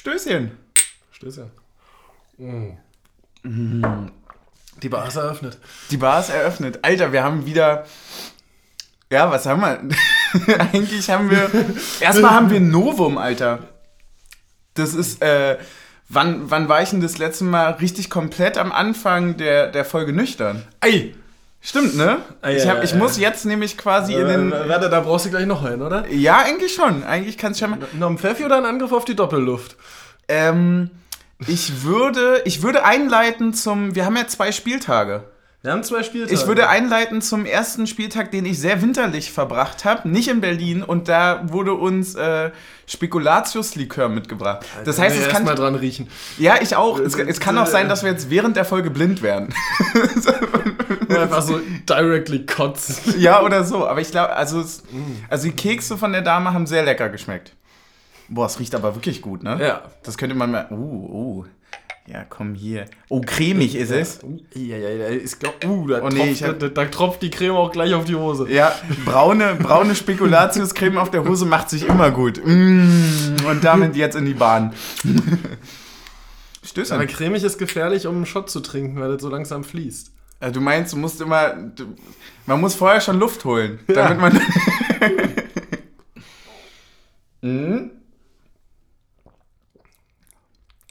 Stößchen. Stößchen. Mm. Die Bar ist eröffnet. Die Bar ist eröffnet. Alter, wir haben wieder. Ja, was haben wir? Eigentlich haben wir. Erstmal haben wir ein Novum, Alter. Das ist, äh, wann, wann war ich denn das letzte Mal richtig komplett am Anfang der, der Folge nüchtern? Ei! Stimmt, ne? Ei, ich, hab, ei, ich ei. muss jetzt nämlich quasi in den. Äh, warte, da brauchst du gleich noch einen, oder? Ja, eigentlich schon. Eigentlich kannst du schon mal. Noch ein Pfeffi oder ein Angriff auf die Doppelluft? Ähm, ich würde, ich würde einleiten zum. Wir haben ja zwei Spieltage. Wir haben zwei Spieltage. Ich würde einleiten zum ersten Spieltag, den ich sehr winterlich verbracht habe, nicht in Berlin, und da wurde uns äh, Spekulatius-Likör mitgebracht. Das heißt, es kann. mal dran riechen. Ja, ich auch. Es, es kann auch sein, dass wir jetzt während der Folge blind werden. Einfach so directly kotzen. ja, oder so. Aber ich glaube, also, es, also die Kekse von der Dame haben sehr lecker geschmeckt. Boah, es riecht aber wirklich gut, ne? Ja. Das könnte man mal. Uh, uh. Ja, komm hier. Oh, cremig ist es. Ja, ja, ja. Ich glaube, uh, da, Oh, nee, tropft, ich hab- da, da tropft die Creme auch gleich auf die Hose. Ja, braune, braune Spekulatiuscreme auf der Hose macht sich immer gut. Mm, und damit jetzt in die Bahn. Stößchen. Aber cremig ist gefährlich, um einen Shot zu trinken, weil das so langsam fließt. Äh, Du meinst, du musst immer. Du, man muss vorher schon Luft holen, damit man. Mhm.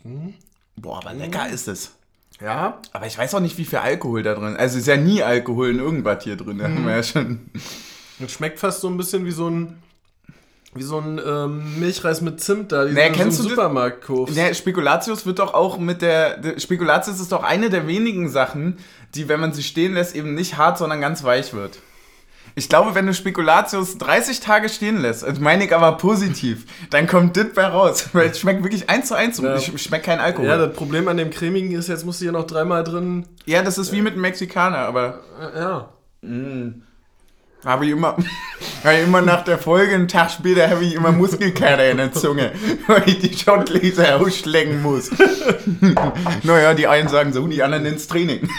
Boah, aber lecker ist es. Ja? Aber ich weiß auch nicht, wie viel Alkohol da drin ist. Also ist ja nie Alkohol in irgendwas hier drin. Da haben wir ja schon. Das schmeckt fast so ein bisschen wie so ein. Wie so ein ähm, Milchreis mit Zimt da, die Naja, kennst so im du das? Supermarkt kaufst. Der Spekulatius wird doch auch mit der, der. Spekulatius ist doch eine der wenigen Sachen, die, wenn man sie stehen lässt, eben nicht hart, sondern ganz weich wird. Ich glaube, wenn du Spekulatius 30 Tage stehen lässt, also meine ich aber positiv, dann kommt das bei raus. Weil es schmeckt wirklich eins zu eins und Ja. es schmeckt kein Alkohol. Ja, Ja, das Problem an dem cremigen ist, jetzt musst du hier noch dreimal drin. das ist wie mit dem Mexikaner, aber ja. Habe ich immer, habe ich immer nach der Folge, einen Tag später, habe ich immer Muskelkater in der Zunge, weil ich die Schottgläser ausschlecken muss. naja, die einen sagen so, die anderen ins Training.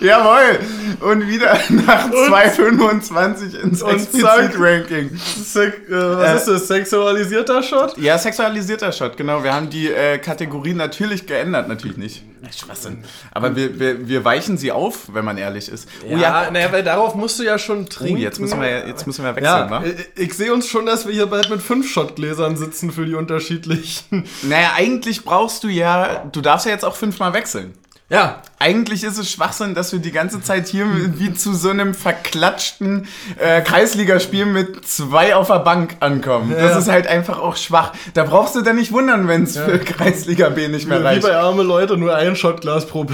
Jawohl! Und wieder nach 2,25 ins. Explizit-Ranking. Äh, was Äh. ist das? Sexualisierter Shot? Ja, sexualisierter Shot, genau. Wir haben die äh, Kategorie natürlich geändert, natürlich nicht. Schwachsinn. Aber wir, wir, wir weichen sie auf, wenn man ehrlich ist. Oh ja, naja, weil darauf musst du ja schon oh, trinken. jetzt müssen wir, jetzt müssen wir wechseln, Ja, wa? ich, ich sehe uns schon, dass wir hier bald mit fünf Shotgläsern sitzen für die unterschiedlichen. Naja, eigentlich brauchst du ja, du darfst ja jetzt auch fünfmal wechseln. Ja, Eigentlich ist es Schwachsinn, dass wir die ganze Zeit hier wie zu so einem verklatschten äh, Kreisligaspiel mit zwei auf der Bank ankommen. Das Ja. ist halt einfach auch schwach. Da brauchst du dann nicht wundern, wenn es für Kreisliga B nicht mehr wie reicht. bei arme Leute nur ein Shotglas pro.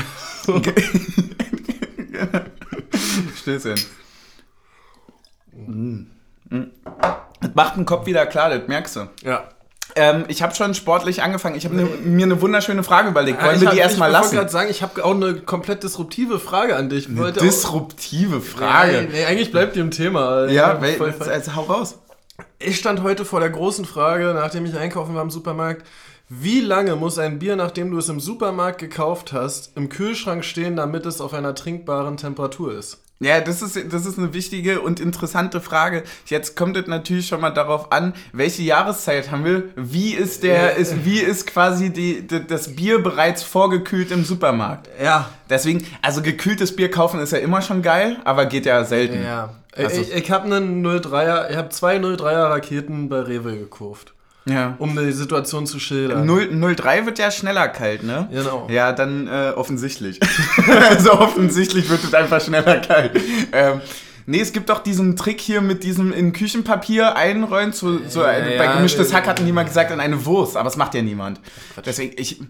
Stößchen. Mm. Das macht den Kopf wieder klar, das merkst du. Ja. Ähm, ich habe schon sportlich angefangen. Ich habe ne, mir eine wunderschöne Frage überlegt. Wollen ich wir hab- die erstmal Ich wollte lassen? gerade sagen, ich habe auch eine komplett disruptive Frage an dich. Auch- Disruptive Nee, Frage. nee, eigentlich bleibt die im Thema. Ja, weil, voll- voll- also hau raus. Ich stand heute vor der großen Frage, nachdem ich einkaufen war im Supermarkt. Wie lange muss ein Bier, nachdem du es im Supermarkt gekauft hast, im Kühlschrank stehen, damit es auf einer trinkbaren Temperatur ist? Ja, das ist, das ist eine wichtige und interessante Frage. Jetzt kommt es natürlich schon mal darauf an, welche Jahreszeit haben wir? Wie ist der, ist, wie ist quasi die, die, das Bier bereits vorgekühlt im Supermarkt? Ja. Deswegen, also gekühltes Bier kaufen ist ja immer schon geil, aber geht ja selten. Ja. Also- ich ich habe einen 03er, ich habe zwei 03er Raketen bei Rewe gekauft, Ja. um die Situation zu schildern. 0, 03 wird ja schneller kalt, ne? Genau. Ja, dann äh, offensichtlich. also offensichtlich wird es einfach schneller kalt. Ähm, nee, es gibt doch diesen Trick hier mit diesem in Küchenpapier einrollen. Zu, so, Ja, äh, bei gemischtes Hack hatten die mal gesagt, in eine Wurst, aber das macht ja niemand. Deswegen, ich.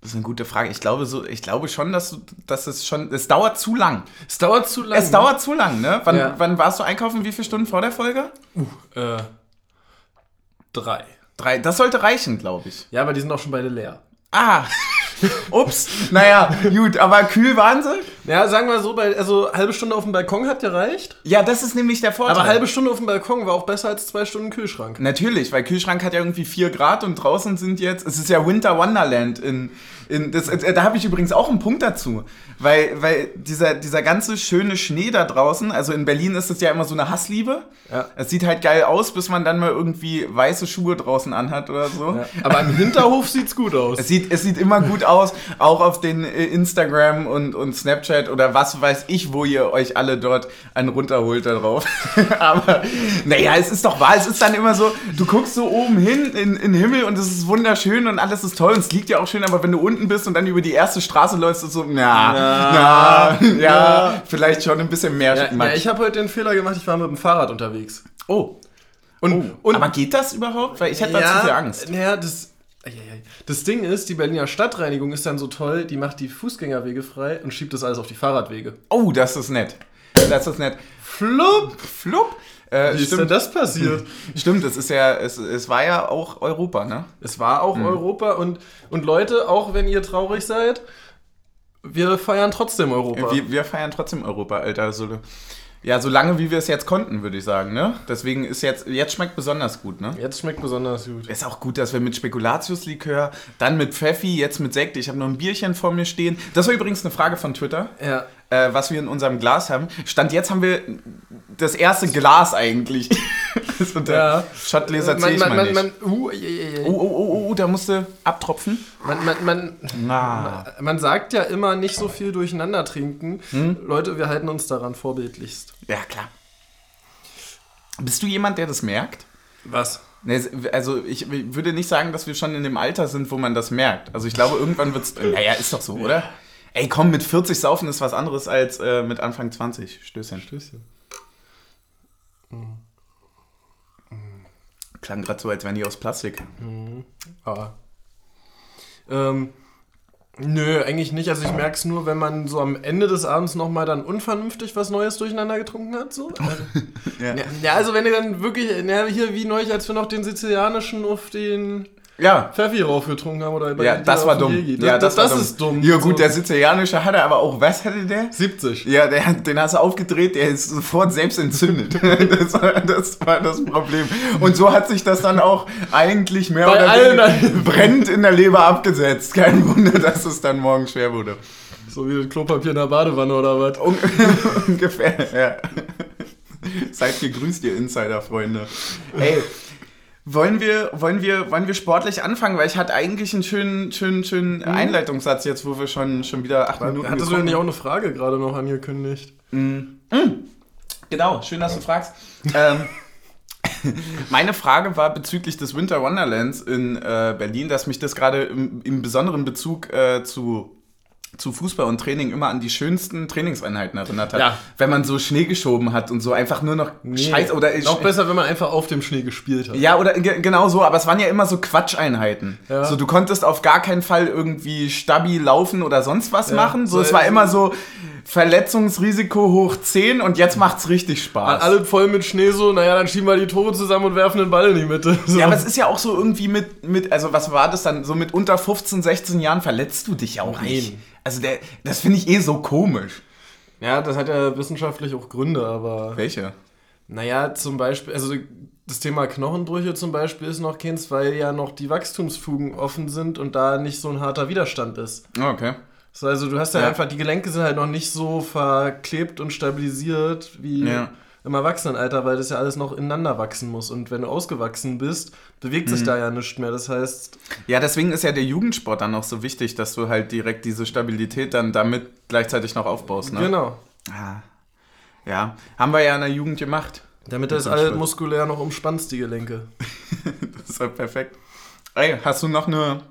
Das ist eine gute Frage. Ich glaube, so, ich glaube schon, dass, du- dass es schon. Es dauert zu lang. Es dauert zu lange. Es dauert zu lang, ne? Wann, Ja. wann warst du einkaufen? Wie viele Stunden vor der Folge? Äh, drei. Drei. Das sollte reichen, glaube ich. Ja, aber die sind auch schon beide leer. Ah, Ups. Naja, gut, aber kühl waren sie? Ja, sagen wir so, bei, also halbe Stunde auf dem Balkon hat gereicht. Ja, das ist nämlich der Vorteil. Aber halbe Stunde auf dem Balkon war auch besser als zwei Stunden Kühlschrank. Natürlich, weil Kühlschrank hat ja irgendwie 4 Grad und draußen sind jetzt, es ist ja Winter Wonderland in, in das, äh, da habe ich übrigens auch einen Punkt dazu, weil, weil dieser, dieser ganze schöne Schnee da draußen, also in Berlin ist es ja immer so eine Hassliebe. Ja. Es sieht halt geil aus, bis man dann mal irgendwie weiße Schuhe draußen anhat oder so. Ja. Aber im Hinterhof sieht's gut aus. Es sieht, es sieht immer gut aus, auch auf den äh, Instagram und, und Snapchat oder was weiß ich, wo ihr euch alle dort einen runterholt da drauf. Aber naja, es ist doch wahr, es ist dann immer so, du guckst so oben hin in, in den Himmel und es ist wunderschön und alles ist toll und es liegt ja auch schön, aber wenn du unten bist und dann über die erste Straße läufst, ist so, na, na, ja, ja. vielleicht schon ein bisschen mehr Ja, ja, ich habe heute den Fehler gemacht, ich war mit dem Fahrrad unterwegs. Oh. Und, Oh, und aber geht das überhaupt? Weil ich hätte da zu viel Angst. Naja, das. Das Ding ist, die Berliner Stadtreinigung ist dann so toll, die macht die Fußgängerwege frei und schiebt das alles auf die Fahrradwege. Oh, das ist nett. Das ist nett. Flupp! Flupp. Äh, Wie ist denn das passiert? Stimmt, es ist ja, es, es war ja auch Europa, ne? Es war auch Europa und, und Leute, auch wenn ihr traurig seid, wir feiern trotzdem Europa. Wir, wir feiern trotzdem Europa, Alter. So, ja, so lange wie wir es jetzt konnten, würde ich sagen, ne? Deswegen ist jetzt, jetzt schmeckt besonders gut, ne? Jetzt schmeckt besonders gut. Ist auch gut, dass wir mit Spekulatiuslikör, dann mit Pfeffi, jetzt mit Sekt. Ich habe noch ein Bierchen vor mir stehen. Das war übrigens eine Frage von Twitter, Ja. Äh, was wir in unserem Glas haben. Stand jetzt haben wir das erste Glas eigentlich. ist unter Ja. Shotgläser zähl man, ich man, mal man, nicht. man, uh, oh, oh, oh, oh, oh, da musste abtropfen. man, man, man, Na. man sagt ja immer nicht so viel durcheinander trinken. Hm? Leute, wir halten uns daran vorbildlichst. Ja, klar. Bist du jemand, der das merkt? Was? Also ich würde nicht sagen, dass wir schon in dem Alter sind, wo man das merkt. Also ich glaube, irgendwann wird es... Naja, ist doch so, oder? Ey, komm, mit 40 saufen ist was anderes als äh, mit Anfang 20. Stößchen. Stößchen. Klang gerade so, als wären die aus Plastik. Ah. Ähm, nö, eigentlich nicht. Also ich merke es nur, wenn man so am Ende des Abends nochmal dann unvernünftig was Neues durcheinander getrunken hat. So. Ja. ja, ja, also wenn ihr dann wirklich, na, hier wie neulich, als wir noch den sizilianischen auf den Ja, Pfeffi raufgetrunken haben oder über ja das war dumm. Jegi. ja, das, war das ist dumm. Ja gut, der sizilianische hatte aber auch, was hatte der? 70. Ja, der, den hast du aufgedreht, der ist sofort selbst entzündet. Das war, das war das Problem. Und so hat sich das dann auch eigentlich mehr Bei oder weniger brennend in der Leber abgesetzt. Kein Wunder, dass es dann morgen schwer wurde. So wie das Klopapier in der Badewanne oder was. Un ungefähr, ja. Seid gegrüßt, ihr Insider-Freunde. Ey, wollen wir, wollen, wir, wollen wir sportlich anfangen? Weil ich hatte eigentlich einen schönen, schönen, schönen Einleitungssatz jetzt, wo wir schon, schon wieder acht Minuten Hattest du denn nicht auch eine Frage gerade noch angekündigt? Genau, schön, dass du fragst. ähm, meine Frage war bezüglich des Winter Wonderlands in äh, Berlin, dass mich das gerade im, im besonderen Bezug äh, zu, zu Fußball und Training immer an die schönsten Trainingseinheiten erinnert hat. Ja. Wenn man so Schnee geschoben hat und so einfach nur noch Scheiß oder Noch besser, wenn man einfach auf dem Schnee gespielt hat. ja, oder ge genau so, aber es waren ja immer so Quatscheinheiten. Ja. So, du konntest auf gar keinen Fall irgendwie stabil laufen oder sonst was Ja. machen. So, es war immer so Verletzungsrisiko hoch 10 und jetzt macht's richtig Spaß. Alle voll mit Schnee so, naja, dann schieben wir die Tore zusammen und werfen den Ball in die Mitte. So. Ja, aber es ist ja auch so irgendwie mit, mit, also was war das dann? So mit unter 15, 16 Jahren verletzt du dich ja auch Nein. nicht. Also der, das finde ich eh so komisch. ja, das hat ja wissenschaftlich auch Gründe, aber. Welche? Naja, zum Beispiel, also das Thema Knochenbrüche zum Beispiel ist noch keins, weil ja noch die Wachstumsfugen offen sind und da nicht so ein harter Widerstand ist. Oh, okay. So, also du hast ja, Ja. einfach, die Gelenke sind halt noch nicht so verklebt und stabilisiert wie Ja. im Erwachsenenalter, weil das ja alles noch ineinander wachsen muss. Und wenn du ausgewachsen bist, bewegt sich da ja nichts mehr. Das heißt, Ja, deswegen ist ja der Jugendsport dann auch so wichtig, dass du halt direkt diese Stabilität dann damit gleichzeitig noch aufbaust. Ne? genau. Ah. Ja, haben wir ja in der Jugend gemacht. Damit das Mit alles muskulär noch umspannst, die Gelenke. Das ist halt perfekt. Ey, hast du noch eine.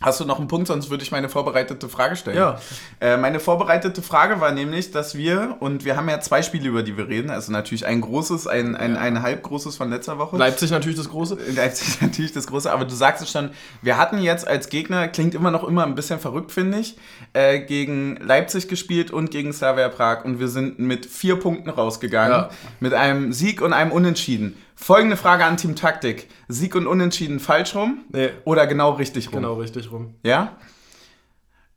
Hast du noch einen Punkt, sonst würde ich meine vorbereitete Frage stellen. Ja. Äh, meine vorbereitete Frage war nämlich, dass wir, und wir haben ja zwei Spiele, über die wir reden, also natürlich ein großes, ein, ein, ein halb großes von letzter Woche. Leipzig natürlich das Große. Leipzig natürlich das große, aber du sagst es schon, wir hatten jetzt als Gegner, klingt immer noch immer ein bisschen verrückt, finde ich, äh, gegen Leipzig gespielt und gegen Slavia Prag und wir sind mit vier Punkten rausgegangen, Ja. mit einem Sieg und einem Unentschieden. Folgende Frage an Team Taktik. Sieg und Unentschieden falsch rum Nee, oder genau richtig rum? genau richtig rum. Ja?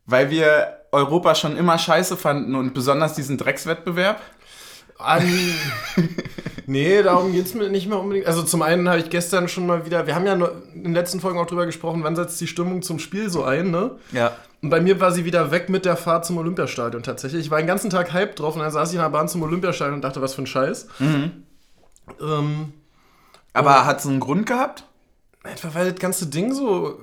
weil wir Europa schon immer scheiße fanden und besonders diesen Dreckswettbewerb? An. nee, darum geht es mir nicht mehr unbedingt. Also zum einen habe ich gestern schon mal wieder, wir haben ja in den letzten Folgen auch drüber gesprochen, wann setzt die Stimmung zum Spiel so ein, ne? Ja. Und bei mir war sie wieder weg mit der Fahrt zum Olympiastadion tatsächlich. Ich war den ganzen Tag hype drauf und dann saß ich in der Bahn zum Olympiastadion und dachte, was für ein Scheiß. Mhm. Ähm, Aber hat es einen Grund gehabt? Einfach weil das ganze Ding so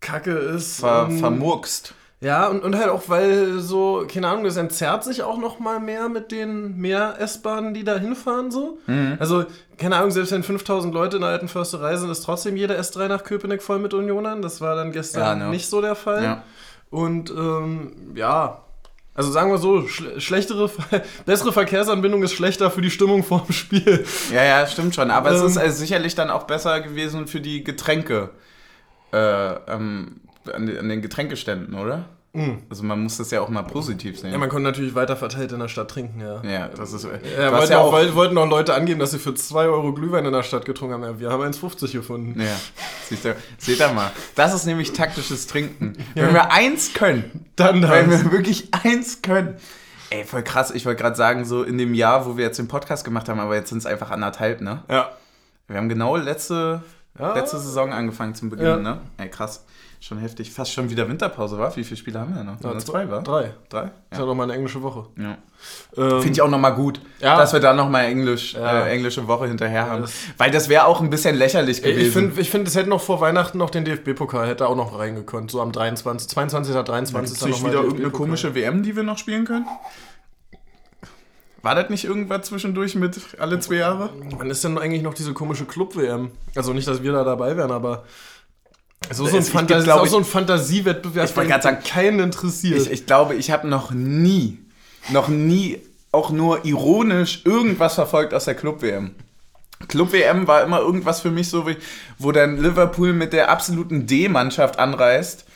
kacke ist. Ver und- vermurkst. Ja, und, und halt auch, weil so, keine Ahnung, das entzerrt sich auch noch mal mehr mit den mehr S-Bahnen, die da hinfahren so. Mhm. Also, keine Ahnung, selbst wenn 5000 Leute in der alten Försterei sind, ist trotzdem jeder S3 nach Köpenick voll mit Unionern. Das war dann gestern Ja, ne. nicht so der Fall. Ja. Und ähm, ja, also sagen wir so, schle schlechtere, bessere Verkehrsanbindung ist schlechter für die Stimmung vorm Spiel. Ja, ja, stimmt schon. Aber es Ähm. ist äh, sicherlich dann auch besser gewesen für die Getränke. Äh, ähm, an den Getränkeständen, oder? Also man muss das ja auch mal positiv sehen. Ja, man konnte natürlich weiter verteilt in der Stadt trinken, ja. Ja, das ist. Ja, wollten, ja auch, auch. woll- wollten auch Leute angeben, dass sie für 2 Euro Glühwein in der Stadt getrunken haben. Ja, wir haben 1,50 gefunden. Ja, siehst du, seht ihr mal. Das ist nämlich taktisches Trinken. Wenn wir eins können, Dann wenn das. wir wirklich eins können. Ey, voll krass. Ich wollte gerade sagen, so in dem Jahr, wo wir jetzt den Podcast gemacht haben, aber jetzt sind es einfach anderthalb, ne? Ja. Wir haben genau letzte, Ja. letzte Saison angefangen zum Beginn, Ja. ne? Ey, krass. Schon heftig. Fast schon wieder Winterpause, war? Wie viele Spiele haben wir noch? Ja, Nur zwei, war? Drei. Drei? Ist ja Ja. doch mal eine englische Woche. ja. Ähm, Finde ich auch nochmal gut, Ja. dass wir da nochmal Englisch, Ja. äh, englische Woche hinterher haben. das- Weil das wäre auch ein bisschen lächerlich gewesen. Ich finde, ich find, es hätte noch vor Weihnachten noch den DFB-Pokal, hätte auch noch reingekonnt. So am 23., 22. oder 23. Ist nicht wieder irgendeine komische WM, die wir noch spielen können? War das nicht irgendwas zwischendurch mit alle zwei Jahre? Wann ist denn eigentlich noch diese komische Club-WM? Also nicht, dass wir da dabei wären, aber. Es so ein, es ist glaub auch ich- so ein Fantasiewettbewerb, Ich der grad sagen, keinen interessiert. Ich, ich glaube, ich habe noch nie, noch nie auch nur ironisch irgendwas verfolgt aus der Club-WM. Club-WM war immer irgendwas für mich so, wie, wo dann Liverpool mit der absoluten D-Mannschaft anreist.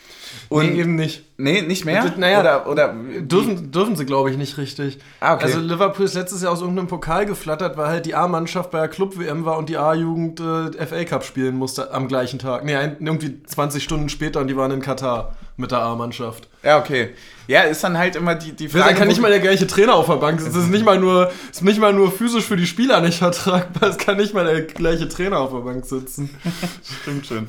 Und nee, eben nicht. nee, nicht mehr? Naja, oder, oder Dürfen, dürfen sie, glaube ich, nicht richtig. Ah, okay. Also Liverpool ist letztes Jahr aus irgendeinem Pokal geflattert, weil halt die A-Mannschaft bei der Club-WM war und die A-Jugend äh, FA Cup spielen musste am gleichen Tag. Nee, ein, irgendwie 20 Stunden später und die waren in Katar mit der A-Mannschaft. Ja, okay. Ja, ist dann halt immer die, die Da Frage. kann wo- nicht mal der gleiche Trainer auf der Bank sitzen. Es ist nicht mal nur, ist nicht mal nur physisch für die Spieler nicht vertragbar. Es kann nicht mal der gleiche Trainer auf der Bank sitzen. Stimmt schon.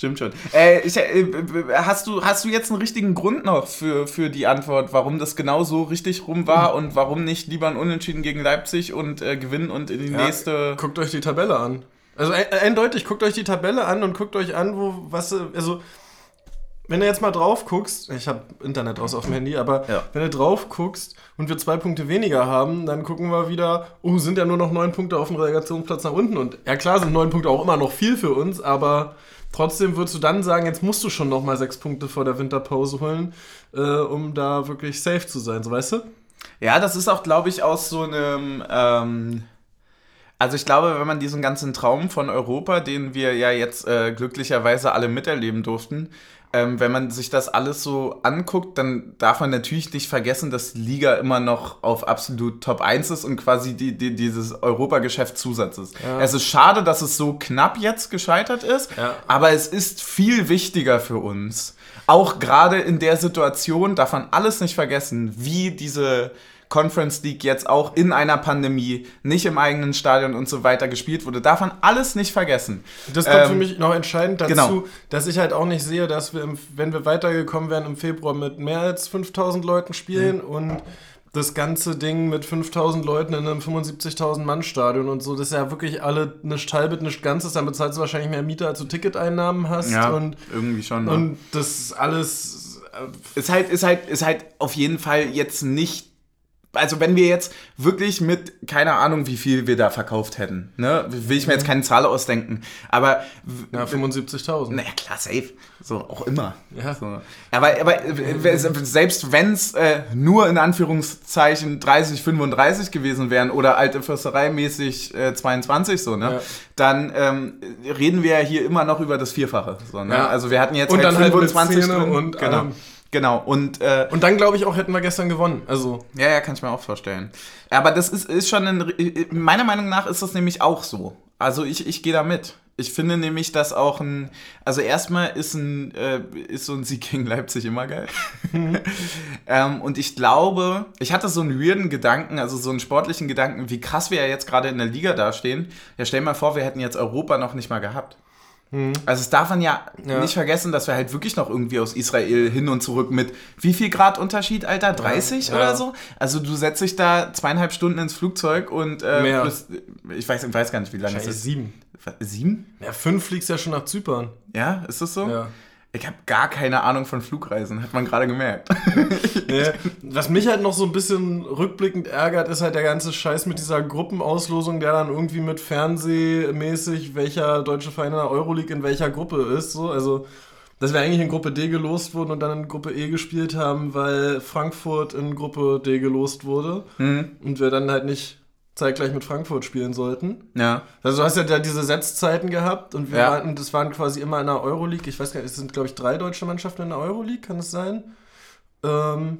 Stimmt schon. Äh, ich, äh, hast, du, hast du jetzt einen richtigen Grund noch für, für die Antwort, warum das genau so richtig rum war und warum nicht lieber ein Unentschieden gegen Leipzig und äh, gewinnen und in die Ja, nächste. Guckt euch die Tabelle an. Also e- eindeutig, guckt euch die Tabelle an und guckt euch an, wo, was, äh, also, wenn du jetzt mal drauf guckst, ich habe Internet aus auf dem Handy, aber Ja. wenn du drauf guckst und wir zwei Punkte weniger haben, dann gucken wir wieder, oh, sind ja nur noch neun Punkte auf dem Relegationsplatz nach unten. Und ja, klar sind neun Punkte auch immer noch viel für uns, aber trotzdem würdest du dann sagen, jetzt musst du schon noch mal sechs Punkte vor der Winterpause holen, äh, um da wirklich safe zu sein, so weißt du? Ja, das ist auch, glaube ich, aus so einem. Ähm, also ich glaube, wenn man diesen ganzen Traum von Europa, den wir ja jetzt äh, glücklicherweise alle miterleben durften, ähm, wenn man sich das alles so anguckt, dann darf man natürlich nicht vergessen, dass die Liga immer noch auf absolut Top 1 ist und quasi die, die, dieses Europageschäft Zusatz ist. Ja. Es ist schade, dass es so knapp jetzt gescheitert ist, Ja. aber es ist viel wichtiger für uns. Auch gerade in der Situation darf man alles nicht vergessen, wie diese Conference League jetzt auch in einer Pandemie, nicht im eigenen Stadion und so weiter gespielt wurde. Darf man alles nicht vergessen. Das kommt für Ähm, mich noch entscheidend dazu, genau. dass ich halt auch nicht sehe, dass wir, im, wenn wir weitergekommen wären im Februar mit mehr als 5000 Leuten spielen Mhm. und das ganze Ding mit 5000 Leuten in einem 75.000 Mann Stadion und so, das ist ja wirklich alle nicht halbes, nicht ganzes, dann bezahlst du wahrscheinlich mehr Miete, als du Ticketeinnahmen hast und, irgendwie schon. ne? und das alles äh, ist halt, ist halt, ist halt auf jeden Fall jetzt nicht. Also wenn wir jetzt wirklich mit, keine Ahnung, wie viel wir da verkauft hätten, ne, will ich mir jetzt keine Zahl ausdenken. Aber ja, 75.000. naja, klar, safe. So, auch immer. Ja. So. Aber, aber selbst wenn es äh, nur in Anführungszeichen 30, 35 gewesen wären oder alte Fürsterei mäßig äh, 22 so, ne? Ja. Dann ähm, reden wir ja hier immer noch über das Vierfache. So, ne? Ja. Also wir hatten jetzt Und halt dann halt mit 25 Szene drin. und genau. allem. Genau. Und äh, Und dann, glaube ich, auch hätten wir gestern gewonnen. Also, ja, ja, kann ich mir auch vorstellen. Aber das ist, ist schon, ein, meiner Meinung nach ist das nämlich auch so. Also ich, ich gehe da mit. Ich finde nämlich, dass auch ein, also erstmal ist ein, äh, ist so ein Sieg gegen Leipzig immer geil. ähm, und ich glaube, ich hatte so einen weirden Gedanken, also so einen sportlichen Gedanken, wie krass wir ja jetzt gerade in der Liga dastehen. Ja, stell mal vor, wir hätten jetzt Europa noch nicht mal gehabt. Also es darf man ja, Ja. nicht vergessen, dass wir halt wirklich noch irgendwie aus Israel hin und zurück mit wie viel Grad Unterschied, Alter? 30 Ja. oder so? Also du setzt dich da zweieinhalb Stunden ins Flugzeug und äh, bist, ich weiß, ich weiß gar nicht, wie lange es ist. sieben. Sieben? Ja, fünf fliegst ja schon nach Zypern. Ja, ist das so? Ja. Ich habe gar keine Ahnung von Flugreisen, hat man gerade gemerkt. Ja, was mich halt noch so ein bisschen rückblickend ärgert, ist halt der ganze Scheiß mit dieser Gruppenauslosung, der dann irgendwie mit Fernsehmäßig, welcher deutsche Verein in der Euroleague in welcher Gruppe ist. So. Also, dass wir eigentlich in Gruppe D gelost wurden und dann in Gruppe E gespielt haben, weil Frankfurt in Gruppe D gelost wurde Hm, und wir dann halt nicht zeitgleich mit Frankfurt spielen sollten. ja. Also du hast ja da diese Setzzeiten gehabt und wir Ja. waren, das waren quasi immer in der Euroleague. Ich weiß gar nicht, es sind glaube ich drei deutsche Mannschaften in der Euroleague, kann es sein? Ähm,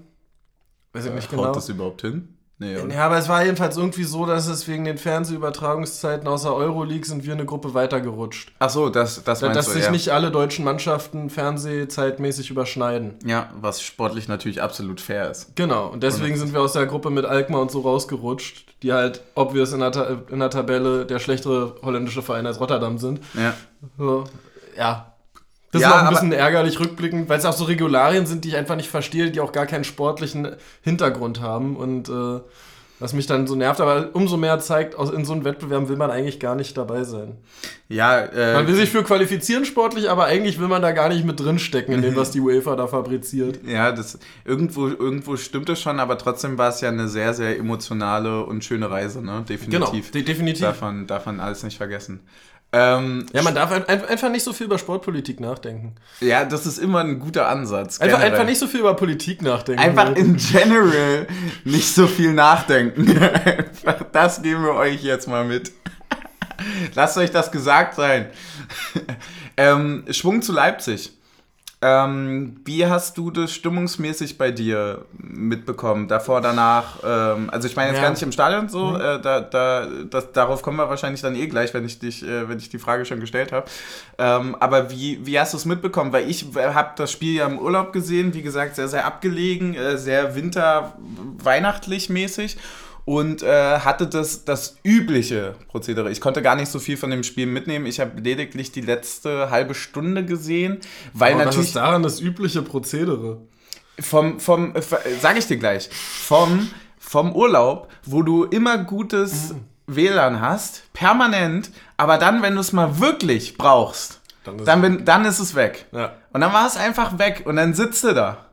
weiß ich nicht Haut genau. das überhaupt hin? Nee, oder? Ja, aber es war jedenfalls irgendwie so, dass es wegen den Fernsehübertragungszeiten aus der Euroleague sind wir eine Gruppe weitergerutscht. Ach so, das, das meinst dass du, sich ja. nicht alle deutschen Mannschaften fernsehzeitmäßig überschneiden. Ja, was sportlich natürlich absolut fair ist. Genau, und deswegen sind wir aus der Gruppe mit Alkmaar und so rausgerutscht, die halt, obvious in der, Ta in der Tabelle der schlechtere holländische Verein als Rotterdam sind. Ja. So, ja. Das Ja, ist auch ein bisschen ärgerlich rückblickend, weil es auch so Regularien sind, die ich einfach nicht verstehe, die auch gar keinen sportlichen Hintergrund haben und äh, was mich dann so nervt, aber umso mehr zeigt, in so einem Wettbewerb will man eigentlich gar nicht dabei sein. Ja, äh, Man will sich für qualifizieren sportlich, aber eigentlich will man da gar nicht mit drinstecken in dem, was die UEFA da fabriziert. Ja, das irgendwo, irgendwo stimmt es schon, aber trotzdem war es ja eine sehr, sehr emotionale und schöne Reise, ne? Definitiv. de definitiv. Darf man, darf man alles nicht vergessen. Ähm, Ja, man darf ein, ein, einfach nicht so viel über Sportpolitik nachdenken. ja, das ist immer ein guter Ansatz. Einfach, einfach nicht so viel über Politik nachdenken. Einfach in general nicht so viel nachdenken. Einfach das geben wir euch jetzt mal mit. Lasst euch das gesagt sein. ähm, Schwung zu Leipzig. Ähm, wie hast du das stimmungsmäßig bei dir mitbekommen? Davor, danach? Ähm, also ich meine jetzt Ja. gar nicht im Stadion so. Äh, da, da, das, darauf kommen wir wahrscheinlich dann eh gleich, wenn ich dich, äh, wenn ich die Frage schon gestellt habe. Ähm, aber wie, wie hast du es mitbekommen? Weil ich habe das Spiel ja im Urlaub gesehen. Wie gesagt, sehr, sehr abgelegen, äh, sehr winter-weihnachtlich mäßig und äh, hatte das, das übliche Prozedere. Ich konnte gar nicht so viel von dem Spiel mitnehmen. Ich habe lediglich die letzte halbe Stunde gesehen, weil Aber was natürlich ist daran das übliche Prozedere? vom, vom äh, sag ich dir gleich, vom, vom Urlaub, wo du immer gutes WLAN hast, permanent, aber dann, wenn du es mal wirklich brauchst, Dann ist dann, es bin, dann ist es weg. Ja. Und dann war es einfach weg und dann sitzt du da.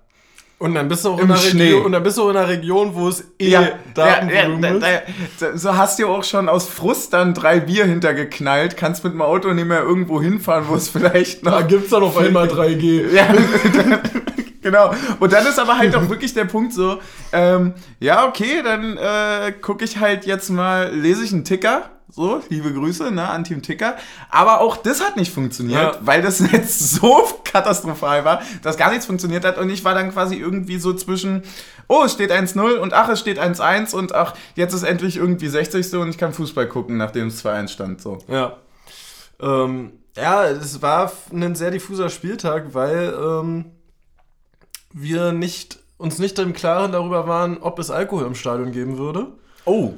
Und dann bist du auch Im in einer Schnee. Region, und dann bist du in einer Region, wo es eh Ja, ja, Datenvolumen ja, ist. da, da, so hast du auch schon aus Frust dann drei Bier hintergeknallt, kannst mit dem Auto nicht mehr irgendwo hinfahren, wo es vielleicht noch Da gibt's dann auf einmal 3G. Ja, genau. Und dann ist aber halt auch wirklich der Punkt so, ähm, ja, okay, dann äh, gucke ich halt jetzt mal, lese ich einen Ticker. So, liebe Grüße ne, an Team Ticker. Aber auch das hat nicht funktioniert, Ja. weil das Netz so katastrophal war, dass gar nichts funktioniert hat. Und ich war dann quasi irgendwie so zwischen, oh, es steht 1-0 und ach, es steht 1-1 und ach, jetzt ist endlich irgendwie 60. und ich kann Fußball gucken, nachdem es 2-1 stand. So. Ja. Ähm, ja, es war ein sehr diffuser Spieltag, weil ähm, wir nicht, uns nicht im Klaren darüber waren, ob es Alkohol im Stadion geben würde. Oh.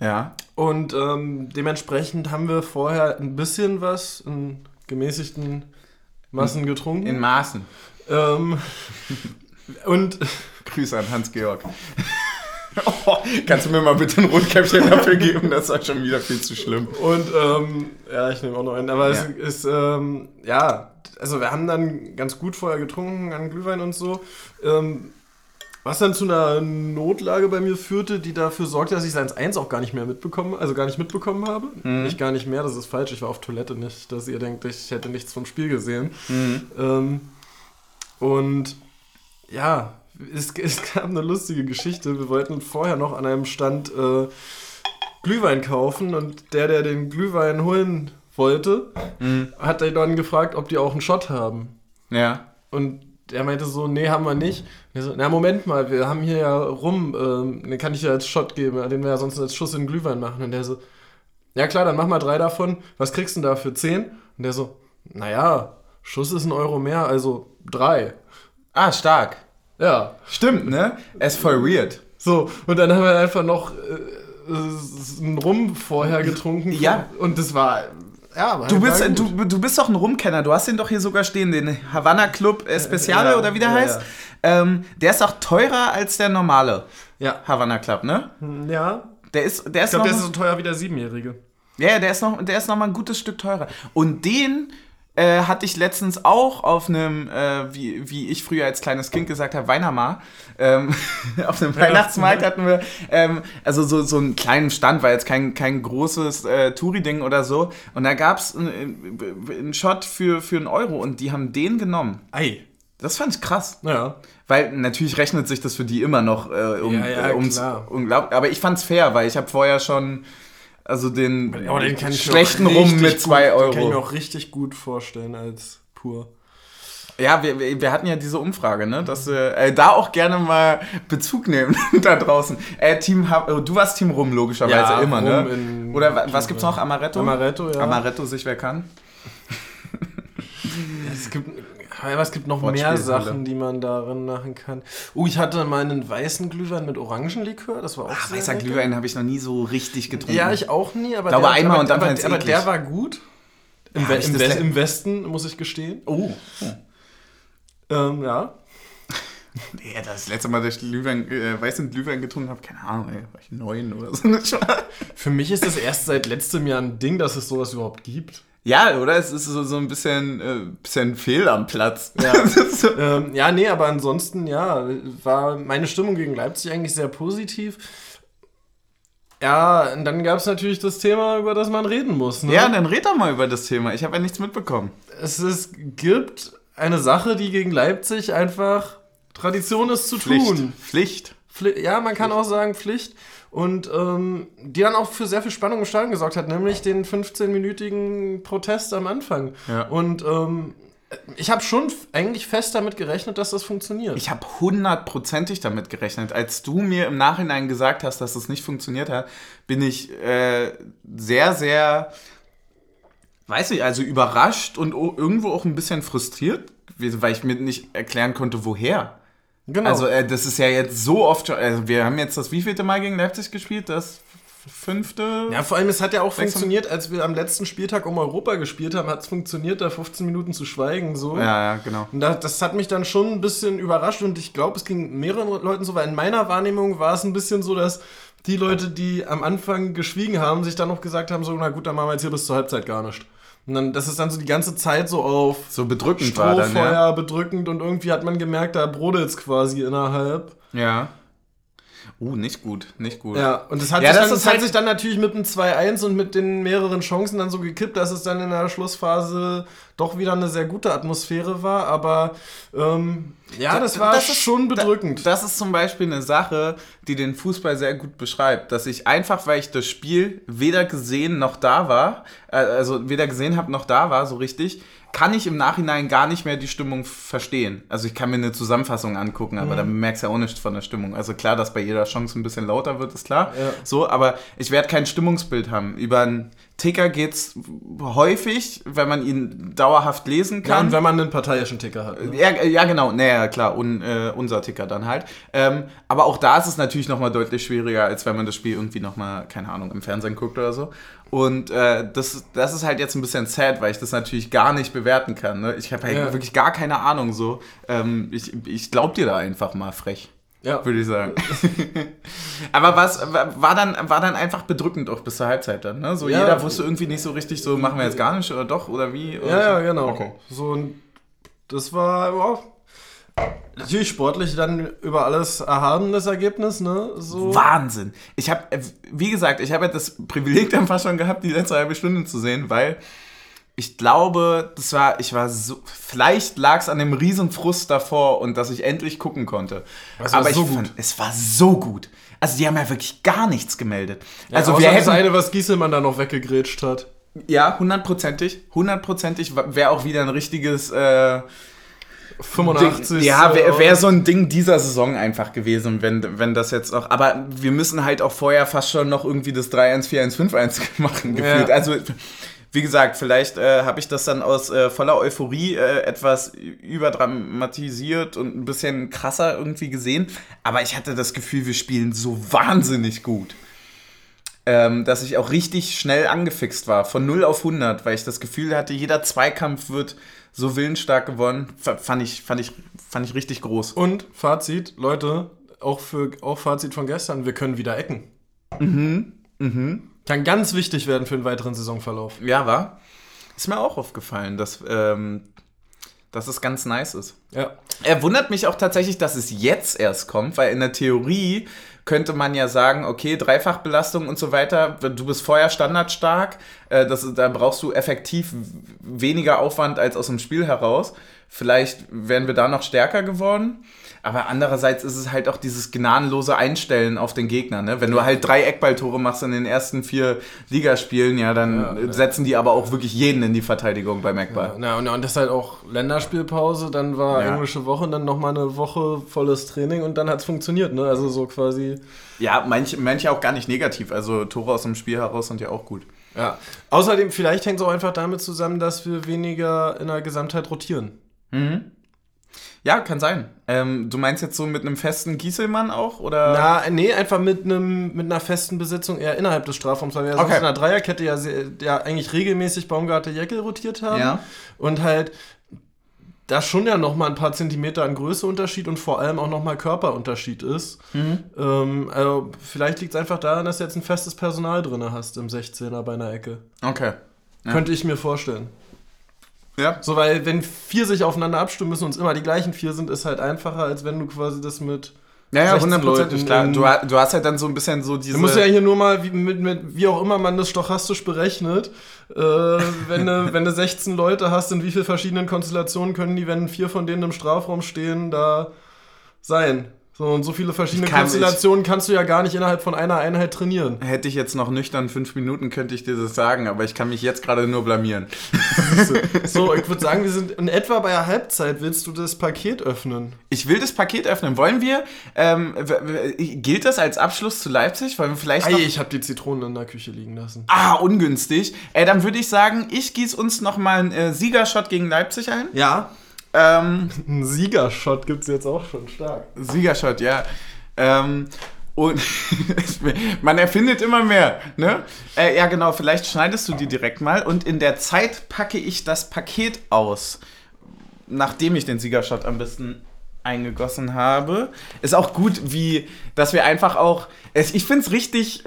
Ja. Und ähm, dementsprechend haben wir vorher ein bisschen was in gemäßigten Massen getrunken. In Maßen. ähm, und Grüße an Hans-Georg. oh, kannst du mir mal bitte ein Rotkäppchen dafür geben? Das war schon wieder viel zu schlimm. Und ähm, ja, ich nehme auch noch einen. Aber Ja. es ist, ähm, ja, also wir haben dann ganz gut vorher getrunken an Glühwein und so. Ähm, was dann zu einer Notlage bei mir führte, die dafür sorgte, dass ich Seins 1 auch gar nicht mehr mitbekommen, also gar nicht mitbekommen habe. Mhm. Nicht gar nicht mehr, das ist falsch. Ich war auf Toilette nicht, dass ihr denkt, ich hätte nichts vom Spiel gesehen. Ähm, und ja, es, es gab eine lustige Geschichte. Wir wollten vorher noch an einem Stand äh, Glühwein kaufen und der, der den Glühwein holen wollte, Mhm. hat dann gefragt, ob die auch einen Shot haben. Ja. Und er meinte so, nee, haben wir nicht. Und er so, na Moment mal, wir haben hier ja rum, ähm, den kann ich ja als Shot geben, den wir ja sonst als Schuss in den Glühwein machen. Und der so, ja klar, dann mach mal drei davon. Was kriegst du denn da für zehn? Und der so, naja, Schuss ist ein Euro mehr, also drei. Ah, stark. Ja. Stimmt, ne? Ist voll weird. So, und dann haben wir einfach noch äh, äh, einen Rum vorher getrunken. Ja. Und das war. Ja, Du bist, du, du bist doch ein Rumkenner. Du hast den doch hier sogar stehen, den Havana Club Especiale ja, oder wie der ja, heißt. Ähm, der ist auch teurer als der normale Ja. Havana Club, ne? Ja. Der ist, der ist Ich glaube, der ist so teuer wie der Siebenjährige. Ja, der ist noch, der ist noch mal ein gutes Stück teurer. Und den äh, hatte ich letztens auch auf einem, äh, wie, wie ich früher als kleines Kind gesagt habe, Weihnamar. Ähm, auf einem Weihnachtsmarkt hatten wir, ähm, also so, so einen kleinen Stand, war jetzt kein, kein großes äh, Touri-Ding oder so. Und da gab es einen, einen Shot für, für einen Euro und die haben den genommen. Ei. Das fand ich krass. Naja. Weil natürlich rechnet sich das für die immer noch äh, um, Ja, ja, äh, ums klar. unglaublich. Aber ich fand's fair, weil ich habe vorher schon also den, den schlechten Rum mit gut- 2 Den kann ich mir Euro. auch richtig gut vorstellen als pur. Ja, wir, wir hatten ja diese Umfrage, ne, dass wir äh, da auch gerne mal Bezug nehmen da draußen. Äh, Team, äh, du warst Team Rum logischerweise Ja, immer, Rum ne? in- Oder wa- was gibt's noch? Amaretto? Amaretto, ja. Amaretto, sich wer kann. Es gibt, aber es gibt noch mehr. Sachen, die man darin machen kann. Oh, ich hatte mal einen weißen Glühwein mit Orangenlikör. Das war auch Ach, weißer lecker. Glühwein habe ich noch nie so richtig getrunken. Ja, ich auch nie, aber Glaube der, einmal aber, und dann aber, aber eklig. der war gut. Im, Ja, We im, das le- Im Westen, muss ich gestehen. Oh. Ähm, ja. Ja, das letzte Mal, dass ich Glühwein, äh, weißen Glühwein getrunken habe, keine Ahnung, ey, war ich neun oder so. Das Für mich ist es erst seit letztem Jahr ein Ding, dass es sowas überhaupt gibt. Ja, oder? Es ist so, so ein bisschen, äh, bisschen fehl am Platz. Ja. So- Ähm, ja, nee, aber ansonsten, ja, war meine Stimmung gegen Leipzig eigentlich sehr positiv. Ja, und dann gab es natürlich das Thema, über das man reden muss. Ne? ja, dann red doch mal über das Thema. Ich habe ja nichts mitbekommen. es ist, gibt eine Sache, die gegen Leipzig einfach Tradition ist zu Pflicht. tun. Pflicht. Pfli ja, man kann auch sagen Pflicht. Und ähm, die dann auch für sehr viel Spannung im Stadion gesorgt hat, nämlich den 15-minütigen Protest am Anfang. Ja. Und ähm, ich habe schon eigentlich fest damit gerechnet, dass das funktioniert. Ich habe hundertprozentig damit gerechnet. Als du mir im Nachhinein gesagt hast, dass das nicht funktioniert hat, bin ich äh, sehr, sehr, weiß ich, also überrascht und irgendwo auch ein bisschen frustriert weil ich mir nicht erklären konnte, woher. Genau. Also äh, das ist ja jetzt so oft schon, also wir haben jetzt das wievielte Mal gegen Leipzig gespielt? Das fünfte? ja, vor allem, es hat ja auch funktioniert, als wir am letzten Spieltag um Europa gespielt haben, hat es funktioniert, da 15 Minuten zu schweigen. So. ja, ja, genau. Und das, das hat mich dann schon ein bisschen überrascht und ich glaube, es ging mehreren Leuten so, weil in meiner Wahrnehmung war es ein bisschen so, dass die Leute, die am Anfang geschwiegen haben, sich dann noch gesagt haben, so, na gut, dann machen wir jetzt hier bis zur Halbzeit gar nicht. Und dann, das ist dann so die ganze Zeit so auf So bedrückend war dann, Strohfeuer ja. bedrückend und irgendwie hat man gemerkt, da brodelt es quasi innerhalb. Ja. Uh, nicht gut, nicht gut. Ja, und das hat, Ja, sich, das dann, das hat halt- sich dann natürlich mit dem 2-1 und mit den mehreren Chancen dann so gekippt, dass es dann in der Schlussphase doch wieder eine sehr gute Atmosphäre war. Aber ähm, ja, das war Das ist- schon bedrückend. Das ist zum Beispiel eine Sache, die den Fußball sehr gut beschreibt. Dass ich einfach, weil ich das Spiel weder gesehen noch da war, äh, also weder gesehen habe noch da war, so richtig, kann ich im Nachhinein gar nicht mehr die Stimmung verstehen. Also ich kann mir eine Zusammenfassung angucken, aber dann merkst du ja auch nichts von der Stimmung. Also klar, dass bei jeder Chance ein bisschen lauter wird, ist klar. Ja. So, aber ich werde kein Stimmungsbild haben. Über einen Ticker geht's häufig, wenn man ihn dauerhaft lesen ja, kann. und wenn man einen parteiischen Ticker hat. Ne? Ja, ja, genau. Naja, klar, un, äh, unser Ticker dann halt. Ähm, aber auch da ist es natürlich nochmal deutlich schwieriger, als wenn man das Spiel irgendwie nochmal, keine Ahnung, im Fernsehen guckt oder so. Und äh, das, das ist halt jetzt ein bisschen sad, weil ich das natürlich gar nicht bewerten kann. Ne? Ich habe halt Ja. wirklich gar keine Ahnung so. Ähm, ich ich glaub dir da einfach mal frech, Ja. würde ich sagen. aber was war dann, war dann einfach bedrückend auch bis zur Halbzeit dann. Ne? So Ja. jeder wusste irgendwie nicht so richtig, so machen wir jetzt gar nicht oder doch oder wie. Oder Ja, ja, so. genau. Okay. So, und das war ja, natürlich sportlich dann über alles erhabenes Ergebnis, ne? So. Wahnsinn. Ich habe, wie gesagt, ich habe ja das Privileg dann fast schon gehabt, die letzte halbe Stunde zu sehen, weil ich glaube, das war, ich war so, vielleicht lag es an dem riesen Frust davor und dass ich endlich gucken konnte. Es war Aber ich so fand, gut. es war so gut. Also die haben ja wirklich gar nichts gemeldet. also außer wir das hätten, eine, was Gieselmann da noch weggegrätscht hat. ja, hundertprozentig, hundertprozentig wäre auch wieder ein richtiges, äh, 85. Ding, ja, wäre wär so ein Ding dieser Saison einfach gewesen, wenn, wenn das jetzt noch. Aber wir müssen halt auch vorher fast schon noch irgendwie das 3-1, 4-1, 5-1 machen, gefühlt. Ja. Also, wie gesagt, vielleicht äh, habe ich das dann aus äh, voller Euphorie äh, etwas überdramatisiert und ein bisschen krasser irgendwie gesehen. Aber ich hatte das Gefühl, wir spielen so wahnsinnig gut. Ähm, dass ich auch richtig schnell angefixt war, von 0 auf 100, weil ich das Gefühl hatte, jeder Zweikampf wird so willensstark gewonnen. F fand ich, fand, ich, fand ich richtig groß. Und Fazit, Leute, auch für auch Fazit von gestern, wir können wieder ecken. Kann ganz wichtig werden für den weiteren Saisonverlauf. Ja, war. Ist mir auch aufgefallen, dass, ähm, dass es ganz nice ist. Ja. Er wundert mich auch tatsächlich, dass es jetzt erst kommt, weil in der Theorie könnte man ja sagen, okay, Dreifachbelastung und so weiter, du bist vorher standardstark, äh, das, da brauchst du effektiv weniger Aufwand als aus dem Spiel heraus. Vielleicht wären wir da noch stärker geworden. Aber andererseits ist es halt auch dieses gnadenlose Einstellen auf den Gegner. Ne? Wenn du halt drei Eckballtore machst in den ersten vier Ligaspielen, ja, dann Ja, ja. setzen die aber auch wirklich jeden in die Verteidigung beim Eckball. Na, und, und das ist halt auch Länderspielpause, dann war Ja. englische Woche, dann nochmal eine Woche volles Training und dann hat es funktioniert, ne? Also so quasi. Ja, manche, manche auch gar nicht negativ. Also Tore aus dem Spiel heraus sind ja auch gut. Ja. Außerdem, vielleicht hängt es auch einfach damit zusammen, dass wir weniger in der Gesamtheit rotieren. Ja, kann sein. Ähm, du meinst jetzt so mit einem festen Gieselmann auch? Oder? Na, nee, einfach mit einem mit einer festen Besitzung eher innerhalb des Strafraums, weil wir ja sonst Okay. in der Dreierkette ja, sehr, ja eigentlich regelmäßig Baumgarte Jeckel rotiert haben. Ja. Und halt da schon ja nochmal ein paar Zentimeter an Größeunterschied und vor allem auch nochmal Körperunterschied ist. Mhm. Ähm, also vielleicht liegt es einfach daran, dass du jetzt ein festes Personal drin hast im 16er bei einer Ecke. Okay. Ja. Könnte ich mir vorstellen. Ja. So, weil wenn vier sich aufeinander abstimmen müssen und es immer die gleichen vier sind, ist halt einfacher, als wenn du quasi das mit. Ja, ja, 16 hundertprozentig Leuten klar. in- Du, du hast halt dann so ein bisschen so diese. Du musst ja hier nur mal, wie, mit, mit, wie auch immer man das stochastisch berechnet, äh, wenn, du, wenn du 16 Leute hast, in wie vielen verschiedenen Konstellationen können die, wenn vier von denen im Strafraum stehen, da sein? So, und so viele verschiedene kann- Konstellationen kannst du ja gar nicht innerhalb von einer Einheit trainieren. Hätte ich jetzt noch nüchtern fünf Minuten, könnte ich dir das sagen, aber ich kann mich jetzt gerade nur blamieren. So, ich würde sagen, wir sind in etwa bei der Halbzeit. Willst du das Paket öffnen? Ich will das Paket öffnen. Wollen wir, ähm, gilt das als Abschluss zu Leipzig? Wir vielleicht Ei, ich habe die Zitronen in der Küche liegen lassen. Ah, ungünstig. Äh, dann würde ich sagen, ich gieße uns noch mal einen äh, Siegershot gegen Leipzig ein. Ja. Ähm, Ein Siegershot gibt es jetzt auch schon stark. Siegershot, ja. Ähm, und man erfindet immer mehr, ne? Äh, ja, genau, vielleicht schneidest du die direkt mal und in der Zeit packe ich das Paket aus, nachdem ich den Siegershot am besten eingegossen habe. Ist auch gut, wie, dass wir einfach auch, ich finde es richtig,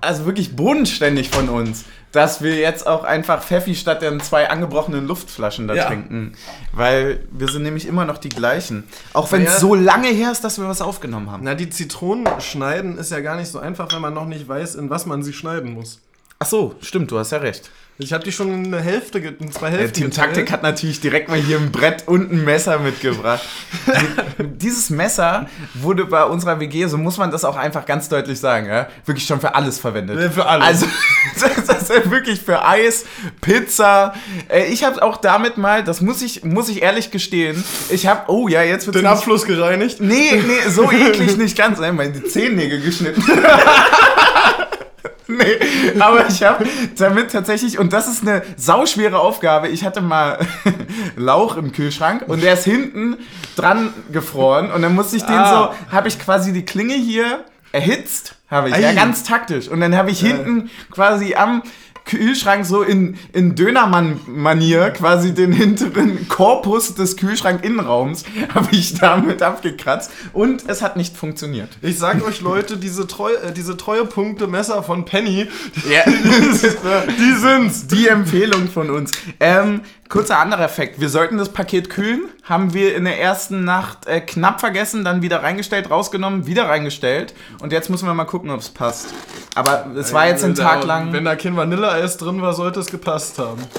also wirklich bodenständig von uns, dass wir jetzt auch einfach Pfeffi statt den zwei angebrochenen Luftflaschen da Ja. trinken. Weil wir sind nämlich immer noch die gleichen. Auch wenn es Ja. so lange her ist, dass wir was aufgenommen haben. Na, die Zitronen schneiden ist ja gar nicht so einfach, wenn man noch nicht weiß, in was man sie schneiden muss. Ach so, stimmt, du hast ja recht. Ich habe die schon in eine Hälfte, in zwei Der Hälften Team Taktik hat natürlich direkt mal hier ein Brett und ein Messer mitgebracht. Dieses Messer wurde bei unserer WG, so muss man das auch einfach ganz deutlich sagen, ja, wirklich schon für alles verwendet. Ja, für alles. Also, das ist ja wirklich für Eis, Pizza. Äh, Ich habe auch damit mal, das muss ich, muss ich ehrlich gestehen, ich habe, oh ja, jetzt wird den Abfluss gereinigt. Nee, nee, so eklig nicht ganz. Ne? Meine Zehennägel geschnitten. nee, aber ich habe damit tatsächlich, und das ist eine sauschwere Aufgabe, ich hatte mal Lauch im Kühlschrank und der ist hinten dran gefroren und dann musste ich den Ah. so, habe ich quasi die Klinge hier erhitzt, habe ich, Ei. ja, ganz taktisch. Und dann habe ich hinten quasi am Kühlschrank so in, in Dönermann-Manier quasi den hinteren Korpus des Kühlschrank-Innenraums habe ich damit abgekratzt und es hat nicht funktioniert. Ich sag euch Leute, diese, Treu, äh, diese Treuepunkte-Messer von Penny, Ja, die sind's. die Empfehlung von uns. Ähm, kurzer anderer Effekt. Wir sollten das Paket kühlen. Haben wir in der ersten Nacht äh, knapp vergessen, dann wieder reingestellt, rausgenommen, wieder reingestellt. Und jetzt müssen wir mal gucken, ob es passt. Aber es war jetzt ein Wenn da- Tag lang. Wenn da kein Vanilleeis drin war, sollte es gepasst haben.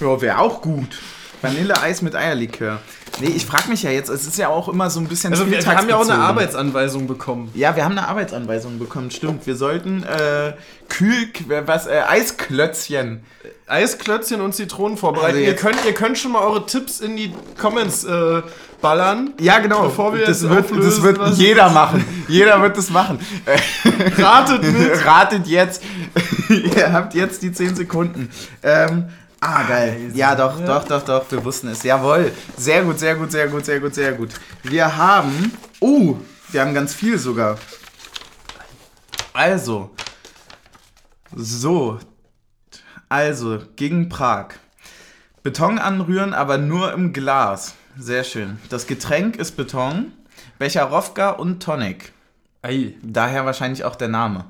Ja, wäre auch gut. Vanilleeis mit Eierlikör. Nee, ich frage mich ja jetzt, es ist ja auch immer so ein bisschen Also wir, wir haben ja auch eine. Arbeitsanweisung bekommen. Ja, wir haben eine Arbeitsanweisung bekommen, stimmt. Wir sollten äh, Kühl, was, äh, Eisklötzchen. Eisklötzchen und Zitronen vorbereiten. Also ihr, könnt, ihr könnt schon mal eure Tipps in die Comments äh, ballern. Ja, genau. Bevor wir das jetzt wird, das auflösen, wird was- jeder machen. Jeder wird das machen. Äh, Ratet mit. Ratet jetzt. Ihr habt jetzt die 10 Sekunden. Ähm, ah, geil. Ja, doch, doch, doch, doch. Wir wussten es. Jawohl. Sehr gut, sehr gut, sehr gut, sehr gut, sehr gut. Wir haben. Oh, wir haben ganz viel sogar. Also. So. Also, gegen Prag. Beton anrühren, aber nur im Glas. Sehr schön. Das Getränk ist Beton, Becherowka und Tonic. Ey. Daher wahrscheinlich auch der Name.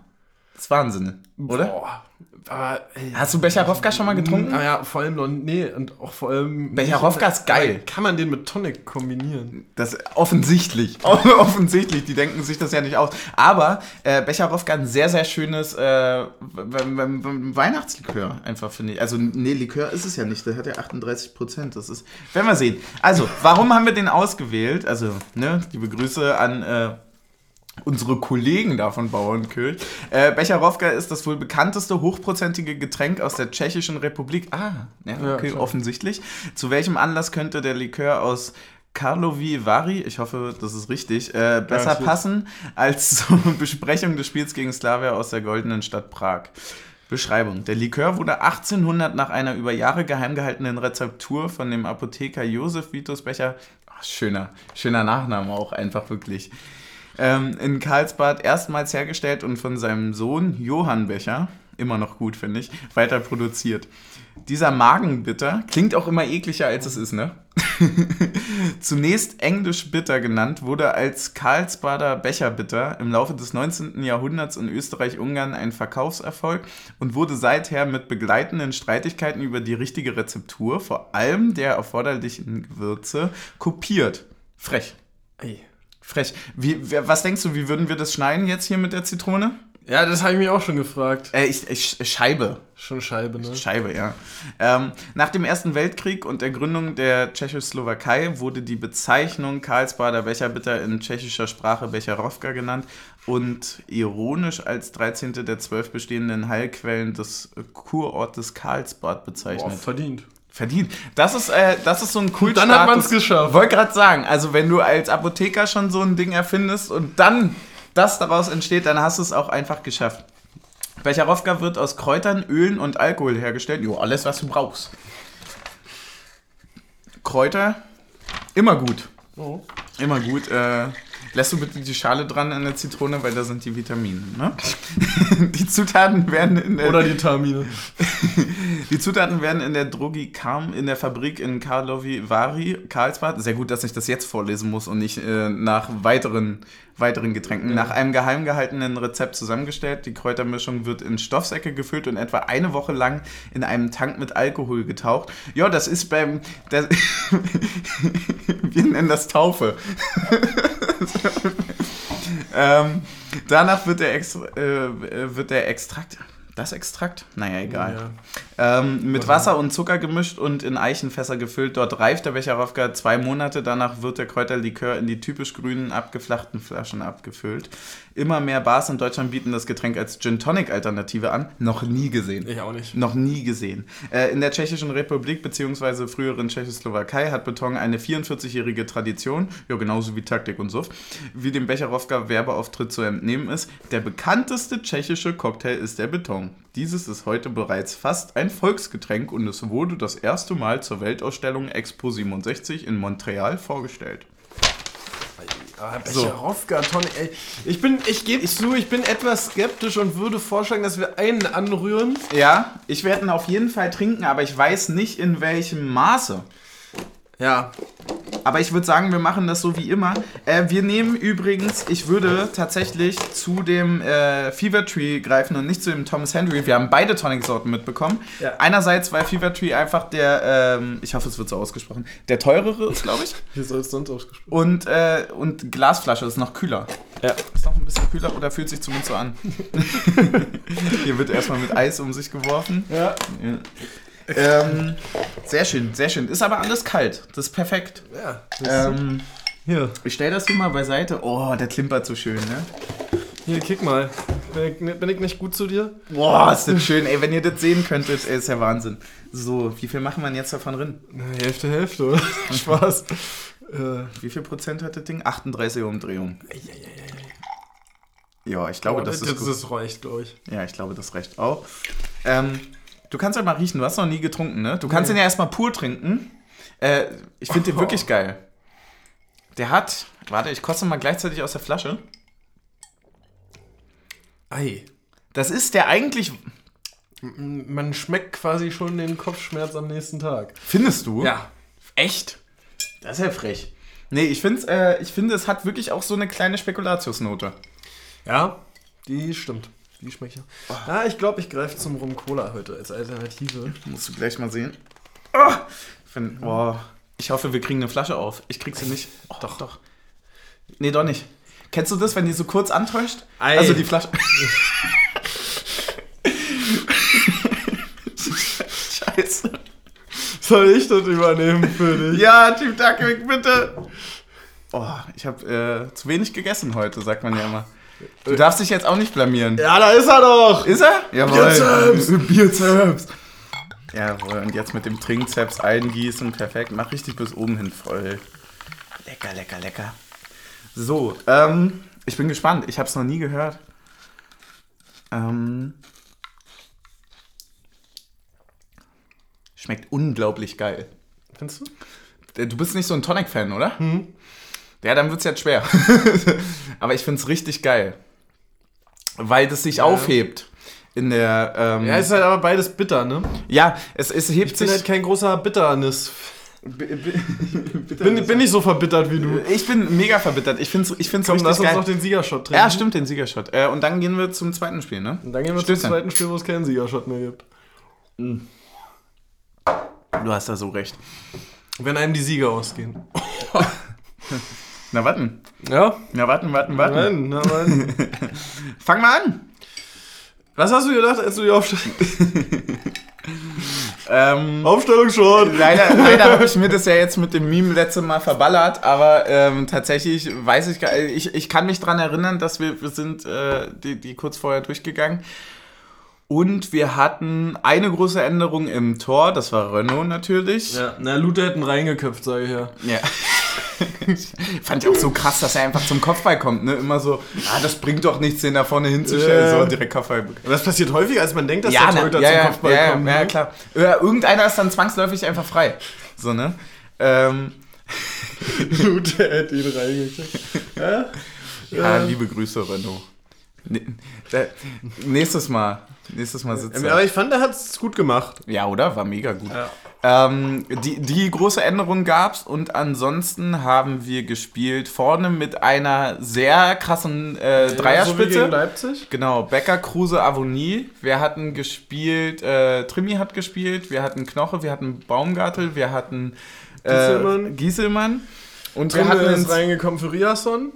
Das ist Wahnsinn, oder? Boah. Aber, ey. Hast du Becherowka schon mal getrunken? Ah ja, vor allem noch, nee, und auch vor allem. Becherowka ist geil. Kann man den mit Tonic kombinieren? Das offensichtlich. offensichtlich, die denken sich das ja nicht aus. Aber äh, Becherowka ein sehr, sehr schönes äh, Weihnachtslikör, einfach finde ich. Also, nee, Likör ist es ja nicht. Der hat ja 38 Prozent. Das ist. Werden wir sehen. Also, warum haben wir den ausgewählt? Also, ne, liebe Grüße an. Äh, unsere Kollegen da von Bauernkirch. Äh, Becherowka ist das wohl bekannteste hochprozentige Getränk aus der Tschechischen Republik. Ah, ja, Ja, okay, klar. offensichtlich. Zu welchem Anlass könnte der Likör aus Karlovy Vary, ich hoffe, das ist richtig, äh, besser Garantiert. passen als zur Besprechung des Spiels gegen Slavia aus der goldenen Stadt Prag? Beschreibung. Der Likör wurde 1800 nach einer über Jahre geheim gehaltenen Rezeptur von dem Apotheker Josef Vitus Becher, ach, schöner, schöner Nachname auch einfach wirklich, ähm, in Karlsbad erstmals hergestellt und von seinem Sohn Johann Becher, immer noch gut finde ich, weiter produziert. Dieser Magenbitter klingt auch immer ekliger als es ist, ne? Zunächst englisch bitter genannt, wurde als Karlsbader Becherbitter im Laufe des 19. Jahrhunderts in Österreich-Ungarn ein Verkaufserfolg und wurde seither mit begleitenden Streitigkeiten über die richtige Rezeptur, vor allem der erforderlichen Gewürze, kopiert. Frech. Ey. Frech. Wie, was denkst du, wie würden wir das schneiden jetzt hier mit der Zitrone? Ja, das habe ich mich auch schon gefragt. Äh, ich, ich, Scheibe. Schon Scheibe, ne? Scheibe, ja. Ähm, nach dem Ersten Weltkrieg und der Gründung der Tschechoslowakei wurde die Bezeichnung Karlsbader Becherbitter in tschechischer Sprache Becherowka genannt und ironisch als 13. der zwölf bestehenden Heilquellen des Kurortes Karlsbad Boah, bezeichnet. verdient. Verdient. Das ist, äh, das ist so ein Kult. Dann hat man's geschafft. Wollte gerade sagen, also wenn du als Apotheker schon so ein Ding erfindest und dann das daraus entsteht, dann hast du es auch einfach geschafft. Becherowka wird aus Kräutern, Ölen und Alkohol hergestellt. Jo, alles, was du brauchst. Kräuter, immer gut. Oh. Immer gut. Äh, lässt du bitte die Schale dran an der Zitrone, weil da sind die Vitamine. Ne? die Zutaten werden in der Oder die Termine. die Zutaten werden in der Drogi Karm in der Fabrik in Karlovy Vary, Karlsbad. Sehr gut, dass ich das jetzt vorlesen muss und nicht äh, nach weiteren, weiteren Getränken. Nach einem geheim gehaltenen Rezept zusammengestellt. Die Kräutermischung wird in Stoffsäcke gefüllt und etwa eine Woche lang in einem Tank mit Alkohol getaucht. Ja, das ist beim. Das Wir nennen das Taufe. ähm, danach wird der, Ex äh, wird der Extrakt. Das Extrakt? Naja, egal. Ja. Ähm, mit Wasser und Zucker gemischt und in Eichenfässer gefüllt. Dort reift der Becherowka zwei Monate. Danach wird der Kräuterlikör in die typisch grünen, abgeflachten Flaschen abgefüllt. Immer mehr Bars in Deutschland bieten das Getränk als Gin Tonic Alternative an. Noch nie gesehen. Ich auch nicht. Noch nie gesehen. Äh, in der Tschechischen Republik bzw. früheren Tschechoslowakei hat Beton eine 44-jährige Tradition, ja genauso wie Taktik und Suff, wie dem Becherowka Werbeauftritt zu entnehmen ist. Der bekannteste tschechische Cocktail ist der Beton. Dieses ist heute bereits fast ein Volksgetränk und es wurde das erste Mal zur Weltausstellung Expo 67 in Montreal vorgestellt. Ah, Becherowka, Tonne, ey. Ich bin, ich gebe zu, ich bin etwas skeptisch und würde vorschlagen, dass wir einen anrühren. Ja, ich werde ihn auf jeden Fall trinken, aber ich weiß nicht in welchem Maße. Ja. Aber ich würde sagen, wir machen das so wie immer. Äh, wir nehmen übrigens, ich würde tatsächlich zu dem äh, Fever Tree greifen und nicht zu dem Thomas Henry. Wir haben beide Tonic-Sorten mitbekommen. Ja. Einerseits, weil Fever Tree einfach der, ähm, ich hoffe, es wird so ausgesprochen, der teurere ist, glaube ich. Wie soll es sonst ausgesprochen Und, äh, und Glasflasche ist noch kühler. Ja. Ist noch ein bisschen kühler oder fühlt sich zumindest so an? Hier wird erstmal mit Eis um sich geworfen. Ja. Ja. Ähm, sehr schön, sehr schön. Ist aber alles kalt. Das ist perfekt. Ja, das Ähm, hier. ich stelle das hier mal beiseite. Oh, der klimpert so schön, ne? Hier, kick mal. Bin ich, bin ich nicht gut zu dir? Boah, ist das schön. Ey, wenn ihr das sehen könntet, ey, ist ja Wahnsinn. So, wie viel machen wir denn jetzt davon drin? Hälfte, Hälfte, oder? Spaß. Äh, Wie viel Prozent hat das Ding? 38 Umdrehungen. Ja, ich glaube, boah, das, ist gut. das reicht, glaube ich. Ja, ich glaube, das reicht auch. Ähm, du kannst ja mal riechen, du hast noch nie getrunken, ne? Du kannst Nee. den ja erstmal pur trinken. Äh, ich finde den Oh. wirklich geil. Der hat, warte, ich koste mal gleichzeitig aus der Flasche. Ei. Das ist der eigentlich, Man schmeckt quasi schon den Kopfschmerz am nächsten Tag. findest du? Ja. Echt? Das ist ja frech. Nee, ich, find's, äh, ich finde, es hat wirklich auch so eine kleine Spekulatiusnote. Ja, die stimmt. Die schmeckt ja. Ah, ich glaube, ich greife zum Rum Cola heute als Alternative. Musst du gleich mal sehen. Oh, ich, find, oh, ich hoffe, wir kriegen eine Flasche auf. Ich krieg sie nicht. Oh, doch, doch. Nee, doch nicht. Kennst du das, wenn die so kurz antäuscht? Ei. Also die Flasche. Scheiße. Soll ich das übernehmen für dich? Ja, Team Duckwick, bitte. Oh, ich habe äh, zu wenig gegessen heute, sagt man ja immer. Du darfst dich jetzt auch nicht blamieren. Ja, da ist er doch! Ist er? Jawohl. Bizeps. Bizeps. Jawohl, und jetzt mit dem Trinkzeps eingießen. Perfekt. Mach richtig bis oben hin voll. Lecker, lecker, lecker. So, ähm, ich bin gespannt. Ich habe es noch nie gehört. Ähm, schmeckt unglaublich geil. Findest du? Äh, Du bist nicht so ein Tonic-Fan, oder? Ja, dann wird es jetzt schwer. Aber ich finde es richtig geil. Weil das sich aufhebt. In der. Ähm, Ja, ist halt aber beides bitter, ne? ja, es, es hebt Ich bin sich. halt kein großer Bitternis. B- Bin, nicht. bin nicht so verbittert wie du. ich bin mega verbittert. Ich finde es ich find's Komm, richtig lass uns geil. noch den Siegershot trinken. ja, stimmt, den Siegershot. Äh, und dann gehen wir zum zweiten Spiel, ne? Und dann gehen wir Stößchen. zum zweiten Spiel, wo es keinen Siegershot mehr gibt. Du hast da so recht. Wenn einem die Sieger ausgehen. Na, warten. Ja? Na, warten, warten, warten. Nein, na nein. Fang mal an. Was hast du gedacht, als du die Aufstellung... Ähm, Aufstellungsshot! Leider, leider habe ich mir das ja jetzt mit dem Meme letzte Mal verballert, aber ähm, tatsächlich weiß ich, gar- ich, ich kann mich dran erinnern, dass wir, wir sind äh, die, die kurz vorher durchgegangen und wir hatten eine große Änderung im Tor, das war Renault natürlich. Ja, na, Luther hätten reingeköpft, sage ich ja. Ja. Fand ich auch so krass, dass er einfach zum Kopfball kommt, ne? Immer so, ah, das bringt doch nichts, den da vorne hinzustellen. Ja. So, direkt Kopfball. Das passiert häufiger, als man denkt, dass Ja, der Torhüter ja, zum ja, Kopfball ja, kommt. ja, ne? klar. Ja, irgendeiner ist dann zwangsläufig einfach frei. So, ne? Ähm, Luther hätte ihn reingekriegt. Ja? Ja, liebe Grüße, Renault. Ne, nächstes Mal. Nächstes Mal sitzt Aber er. ich fand, er hat es gut gemacht. Ja, oder? War mega gut. Ja. Ähm, die, die große Änderung gab's und ansonsten haben wir gespielt vorne mit einer sehr krassen äh, So Dreierspitze. gegen Leipzig. Genau, Becker, Kruse, Avonie. Wir hatten gespielt, äh, Trimi hat gespielt, wir hatten Knoche, wir hatten Baumgartel, wir hatten äh, Gieselmann. Gieselmann. Und wir Trimmel hatten ist reingekommen für Riasson.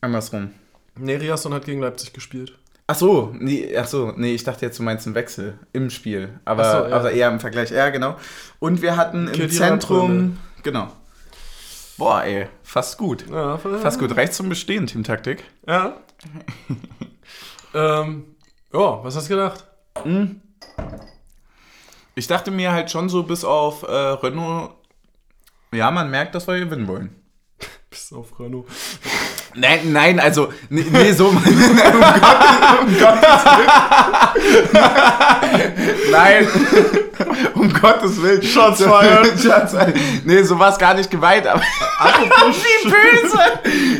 andersrum. Nee, Riasson hat gegen Leipzig gespielt. Ach so, nee, ach so, nee, ich dachte jetzt, du meinst einen Wechsel im Spiel. Aber, so, ja. aber eher im Vergleich. Ja, genau. Und wir hatten im Zentrum. Genau. Boah, ey, fast gut. Ja, Fast gut. Reicht zum Bestehen, Teamtaktik. Ja. ähm, ja, was hast du gedacht? Ich dachte mir halt schon so bis auf äh, Renault. Ja, man merkt, dass wir gewinnen wollen. Bis auf Renault. Nein, nein, also, nee, nee so. um Gott, um Gottes Willen. Nein. Um Gottes Willen. Shots fired. Shots fired. Nee, so war es gar nicht geweiht, aber. Apropos, Wie böse!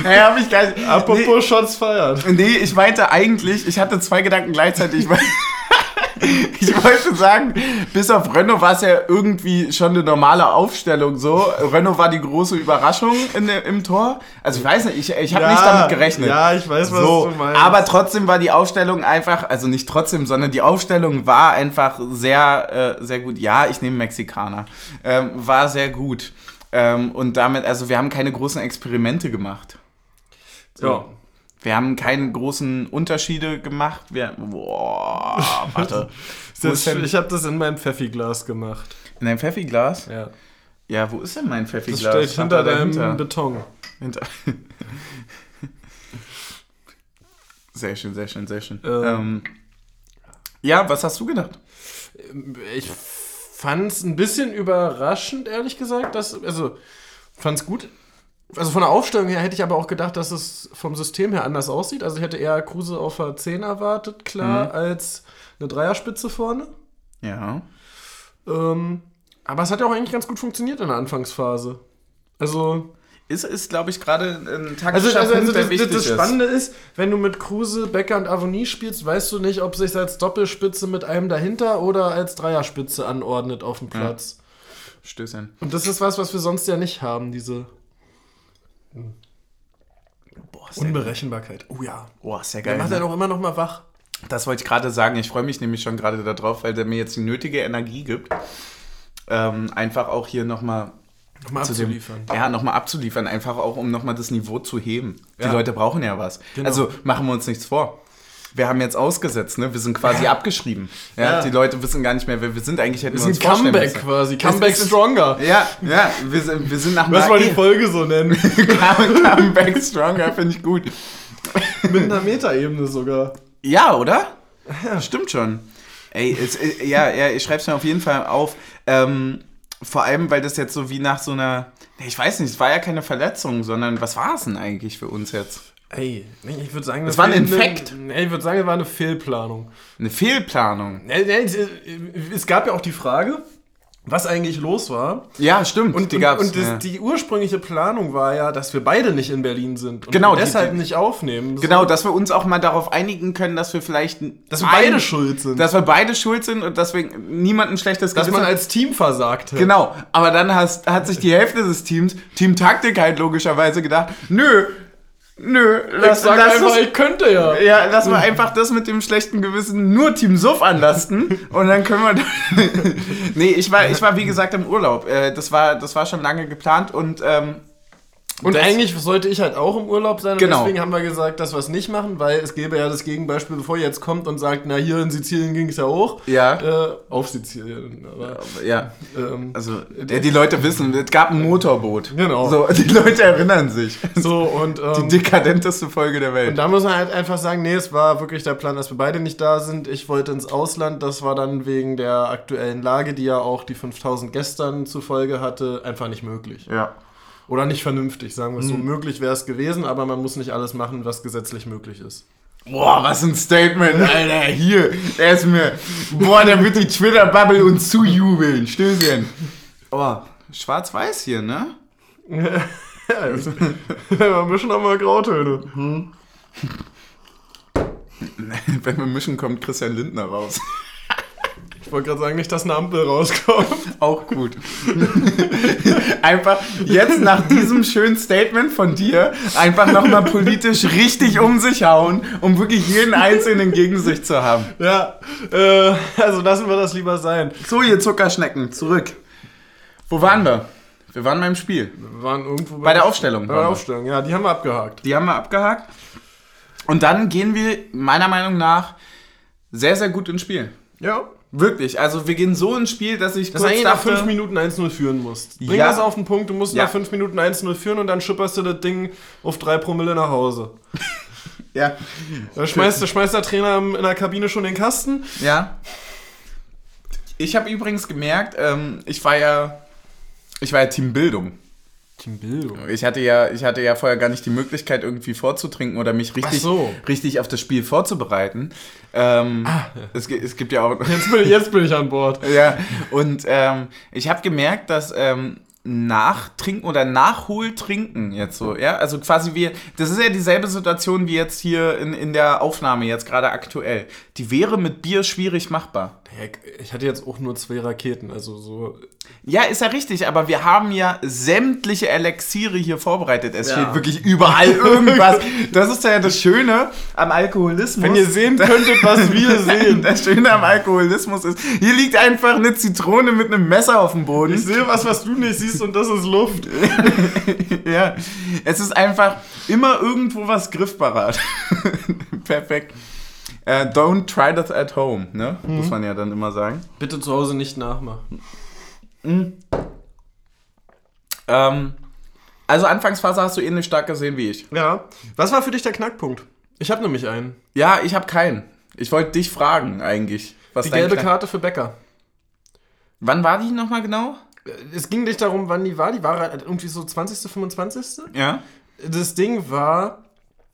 Hey, hab ich gar nicht. apropos Shots feiert. Nee, nee, ich meinte eigentlich, ich hatte zwei Gedanken gleichzeitig. Ich, mein- ich wollte sagen, bis auf Renault war es ja irgendwie schon eine normale Aufstellung so. Renault war die große Überraschung in, im Tor. Also ich weiß nicht, ich, ich habe nicht damit gerechnet. Ja, ich weiß, was so, du meinst. aber trotzdem war die Aufstellung einfach, also nicht trotzdem, sondern die Aufstellung war einfach sehr, äh, sehr gut. Ja, ich nehme Mexikaner. Ähm, war sehr gut. Ähm, und damit, also wir haben keine großen Experimente gemacht. ja. Wir haben keine großen Unterschiede gemacht. Wir, boah, warte. Das, ich habe das in meinem Pfeffiglas gemacht. In deinem Pfeffiglas? Ja. Ja, wo ist denn mein Das Pfeffiglas? steht Stand hinter da deinem dahinter? Beton. Hinter. Sehr schön, sehr schön, sehr schön. Ähm. Ähm, ja, was hast du gedacht? Ich fand es ein bisschen überraschend, ehrlich gesagt. Dass, also, fand es gut. Also von der Aufstellung her hätte ich aber auch gedacht, dass es vom System her anders aussieht. Also ich hätte eher Kruse auf der 10 erwartet, klar, als eine Dreierspitze vorne. Ja. Ähm, aber es hat ja auch eigentlich ganz gut funktioniert in der Anfangsphase. Also, Ist, ist glaube ich, gerade ein taktischer also, also, also Punkt, das, wichtig das, das. Spannende ist, wenn du mit Kruse, Becker und Avonie spielst, weißt du nicht, ob sich als Doppelspitze mit einem dahinter oder als Dreierspitze anordnet auf dem Platz. Stößchen. Und das ist was, was wir sonst ja nicht haben, diese Unberechenbarkeit. Oh ja. Boah, sehr Der geil. macht ja Ne? auch immer noch mal wach. Das wollte ich gerade sagen. Ich freue mich nämlich schon gerade darauf, weil der mir jetzt die nötige Energie gibt. Ähm, einfach auch hier nochmal Nochmal zu dem, abzuliefern. ja, nochmal abzuliefern, einfach auch, um nochmal das Niveau zu heben. Die Ja. Leute brauchen ja was. Genau. Also machen wir uns nichts vor. Wir haben jetzt ausgesetzt, ne? Wir sind quasi abgeschrieben. Ja, Ja. Die Leute wissen gar nicht mehr, wer wir sind. Eigentlich hätten Das wir uns ein vorstellen Comeback müssen. quasi. Comeback ist- Stronger. Ja, ja, wir sind, wir sind nach Lass mal die Folge so nennen. Comeback Stronger, finde ich gut. Mit einer Metaebene sogar. Ja, oder? Stimmt schon. Ey, es, äh, ja, ja, ich schreib's mir auf jeden Fall auf. Ähm, vor allem, weil das jetzt so wie nach so einer. Ich weiß nicht, es war ja keine Verletzung, sondern was war es denn eigentlich für uns jetzt? Ey, ich würde sagen, Das war ein Infekt. Nee, ich würde sagen, es war eine Fehlplanung. Eine Fehlplanung. Es- gab ja auch die Frage, was eigentlich los war. Ja, stimmt. Und, die und, und das, ja. die ursprüngliche Planung war ja, dass wir beide nicht in Berlin sind und Genau, deshalb die- nicht aufnehmen. Genau, dass wir uns auch mal darauf einigen können, dass wir vielleicht. dass wir ein- beide schuld sind. Dass wir beide schuld sind und dass wir niemanden ein schlechtes dass man Gewissen- als Team versagt hat. Genau, aber dann hast, hat sich die Hälfte des Teams, Team Taktik halt logischerweise gedacht, nö, nö, Ich lass, sag lass einfach, ich könnte ja. Ja, lass mal einfach das mit dem schlechten Gewissen nur Team Suff anlasten und dann können wir. nee, ich war, ich war wie gesagt im Urlaub. Äh, Das war, das war schon lange geplant und ähm, Und das- eigentlich sollte ich halt auch im Urlaub sein. Und Genau. deswegen haben wir gesagt, dass wir es nicht machen, weil es gäbe ja das Gegenbeispiel, bevor ihr jetzt kommt und sagt, na hier in Sizilien ging es ja auch. Ja. Äh, auf Sizilien. Aber, ja, ähm, also ja, die Leute wissen, es gab ein Motorboot. Genau. So, die Leute erinnern sich. so und, Die ähm, dekadenteste Folge der und Welt. da muss man halt einfach sagen, nee, es war wirklich der Plan, dass wir beide nicht da sind. Ich wollte ins Ausland. Das war dann wegen der aktuellen Lage, die ja auch die 5000 gestern zur Folge hatte, einfach nicht möglich. Ja. Oder nicht vernünftig, sagen wir es Mhm. so. Möglich wäre es gewesen, aber man muss nicht alles machen, was gesetzlich möglich ist. Boah, was ein Statement, Alter. Hier, der ist mir. Boah, da wird die Twitter-Bubble uns zujubeln. Stößchen. Oh, schwarz-weiß hier, ne? Ja, wir mischen auch mal Grautöne. Wenn wir mischen, kommt Christian Lindner raus. Ich wollte gerade sagen, nicht, dass eine Ampel rauskommt. Auch gut. einfach jetzt nach diesem schönen Statement von dir einfach nochmal politisch richtig um sich hauen, um wirklich jeden Einzelnen gegen sich zu haben. Ja, äh, also lassen wir das lieber sein. So, ihr Zuckerschnecken, zurück. Wo waren wir? Wir waren beim Spiel. Wir waren irgendwo Bei der Aufstellung. Bei der. Aufstellung, ja, die haben wir abgehakt. Die haben wir abgehakt. Und dann gehen wir meiner Meinung nach sehr, sehr gut ins Spiel. Ja. Wirklich. Also wir gehen so ins Spiel, dass ich Dass du kurz nach dachte, 5 Minuten 1-0 führen musst. Bring Ja. das auf den Punkt, du musst Ja. nach 5 Minuten 1-0 führen und dann schipperst du das Ding auf 3 Promille nach Hause. ja, Da schmeißt, da schmeißt der Trainer in der Kabine schon den Kasten. ja. Ich habe übrigens gemerkt, ähm, ich war ja, ich war ja Team Bildung. Team Bildung. Ich hatte ja, ich hatte ja vorher gar nicht die Möglichkeit, irgendwie vorzutrinken oder mich richtig, so. richtig auf das Spiel vorzubereiten. Ähm, es, gi- es gibt ja auch. Jetzt bin, jetzt bin ich an Bord. ja, und ähm, ich habe gemerkt, dass ähm, Nachtrinken oder Nachholtrinken jetzt so, ja, also quasi wir, das ist ja dieselbe Situation wie jetzt hier in, in der Aufnahme jetzt gerade aktuell. Die wäre mit Bier schwierig machbar. Ich hatte jetzt auch nur zwei Raketen, also so. Ja, ist ja richtig, aber wir haben ja sämtliche Elixiere hier vorbereitet. Es Ja. steht wirklich überall irgendwas. Das ist ja das Schöne am Alkoholismus. Wenn ihr sehen könntet, was wir sehen. Das Schöne am Alkoholismus ist, hier liegt einfach eine Zitrone mit einem Messer auf dem Boden. Ich sehe was, was du nicht siehst und das ist Luft. ja, es ist einfach immer irgendwo was griffparat. Perfekt. Äh, don't try that at home, ne? Muss man ja dann immer sagen. Bitte zu Hause nicht nachmachen. Ähm, also Anfangsphase hast du ähnlich stark gesehen wie ich. Ja. Was war für dich der Knackpunkt? Ich habe nämlich einen. Ja, ich habe keinen. Ich wollte dich fragen eigentlich. Was Die gelbe Knack- Karte für Becker. Wann war die nochmal genau? Es ging nicht darum, wann die war. Die war halt irgendwie so 20., 25. Ja. Das Ding war,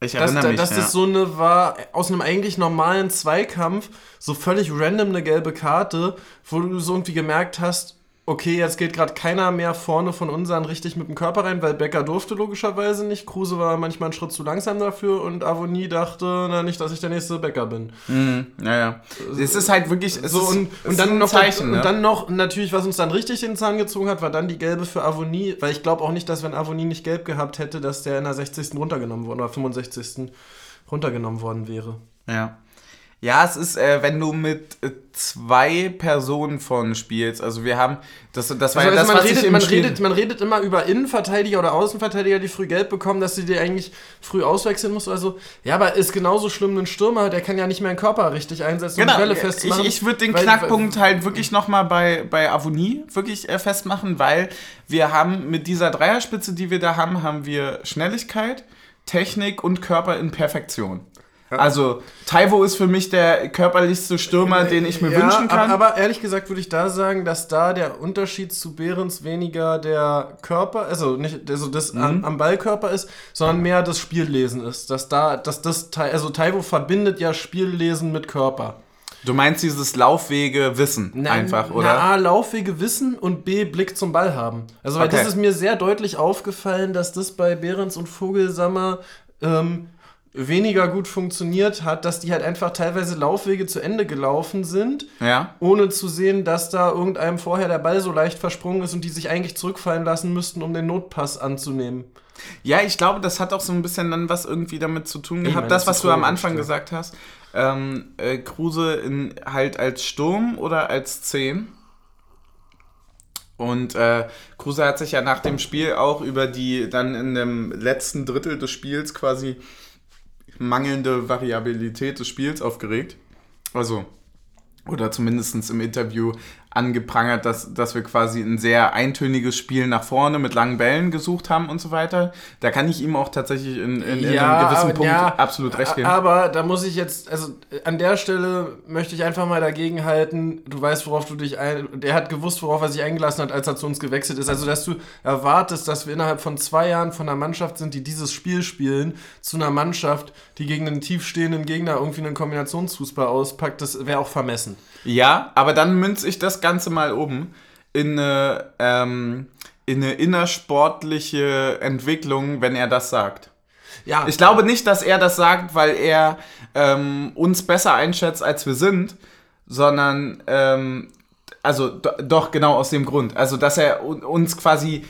Ich dass, erinnere mich. dass ja. das so eine war, aus einem eigentlich normalen Zweikampf, so völlig random eine gelbe Karte, wo du so irgendwie gemerkt hast, okay, jetzt geht gerade keiner mehr vorne von unseren richtig mit dem Körper rein, weil Becker durfte logischerweise nicht. Kruse war manchmal einen Schritt zu langsam dafür und Avonie dachte, na nicht, dass ich der nächste Becker bin. Mhm, ja, ja. Es ist halt wirklich. So, ist, und, und dann ein noch Zeichen, und ne? dann noch natürlich, was uns dann richtig den Zahn gezogen hat, war dann die gelbe für Avonie, weil ich glaube auch nicht, dass wenn Avonie nicht gelb gehabt hätte, dass der in der 60. runtergenommen worden oder 65. runtergenommen worden wäre. Ja. Ja, es ist, äh, wenn du mit äh, zwei Personen vorne spielst. Also wir haben, das, das war Also, ja das, man, was ich redet, im man, Spiel... redet, man redet immer über Innenverteidiger oder Außenverteidiger, die früh gelb bekommen, dass sie die eigentlich früh auswechseln muss. Also, ja, aber ist genauso schlimm ein Stürmer, der kann ja nicht mehr den Körper richtig einsetzen, um Genau, die Bälle ich, festzumachen. ich würde den Weil- Knackpunkt halt wirklich nochmal bei, bei Avonie wirklich äh, festmachen, weil wir haben mit dieser Dreierspitze, die wir da haben, haben wir Schnelligkeit, Technik und Körper in Perfektion. Also Taiwo ist für mich der körperlichste Stürmer, den ich mir Ja, wünschen kann. ab- Aber ehrlich gesagt würde ich da sagen, dass da der Unterschied zu Behrens weniger der Körper, also nicht also das Mhm. am, am Ballkörper ist, sondern mehr das Spiellesen ist. Dass da, dass das also Taiwo verbindet ja Spiellesen mit Körper. du meinst dieses Laufwege Wissen einfach, oder? Na, A, Laufwege wissen und B, Blick zum Ball haben. Also, weil Okay. das ist mir sehr deutlich aufgefallen, dass das bei Behrens und Vogelsammer ähm, weniger gut funktioniert hat, dass die halt einfach teilweise Laufwege zu Ende gelaufen sind ja. ohne zu sehen, dass da irgendeinem vorher der Ball so leicht versprungen ist und die sich eigentlich zurückfallen lassen müssten, um den Notpass anzunehmen. Ja, ich glaube, das hat auch so ein bisschen dann was irgendwie damit zu tun Ich gehabt. meine, Das, das was du am Anfang gesagt hast. Ähm, äh, Kruse in, halt als Sturm oder als 10. Und äh, Kruse hat sich ja nach dem Spiel auch über die dann in dem letzten Drittel des Spiels quasi mangelnde Variabilität des Spiels aufgeregt. Also, oder zumindest im Interview angeprangert, dass, dass wir quasi ein sehr eintöniges Spiel nach vorne mit langen Bällen gesucht haben und so weiter. Da kann ich ihm auch tatsächlich in, in, in einem gewissen aber- Punkt ja, absolut recht geben. Aber da muss ich jetzt, also an der Stelle möchte ich einfach mal dagegen halten, du weißt, worauf du dich ein, der hat gewusst, worauf er sich eingelassen hat, als er zu uns gewechselt ist. Also, dass du erwartest, dass wir innerhalb von zwei Jahren von einer Mannschaft sind, die dieses Spiel spielen, zu einer Mannschaft, die gegen einen tiefstehenden Gegner irgendwie einen Kombinationsfußball auspackt, das wäre auch vermessen. Ja, aber dann münze ich das Ganze mal um in eine, ähm, in eine innersportliche Entwicklung, wenn er das sagt. Ja, Ich glaube nicht, dass er das sagt, weil er ähm, uns besser einschätzt, als wir sind, sondern, ähm, also do, doch genau aus dem Grund. Also, dass er uns quasi,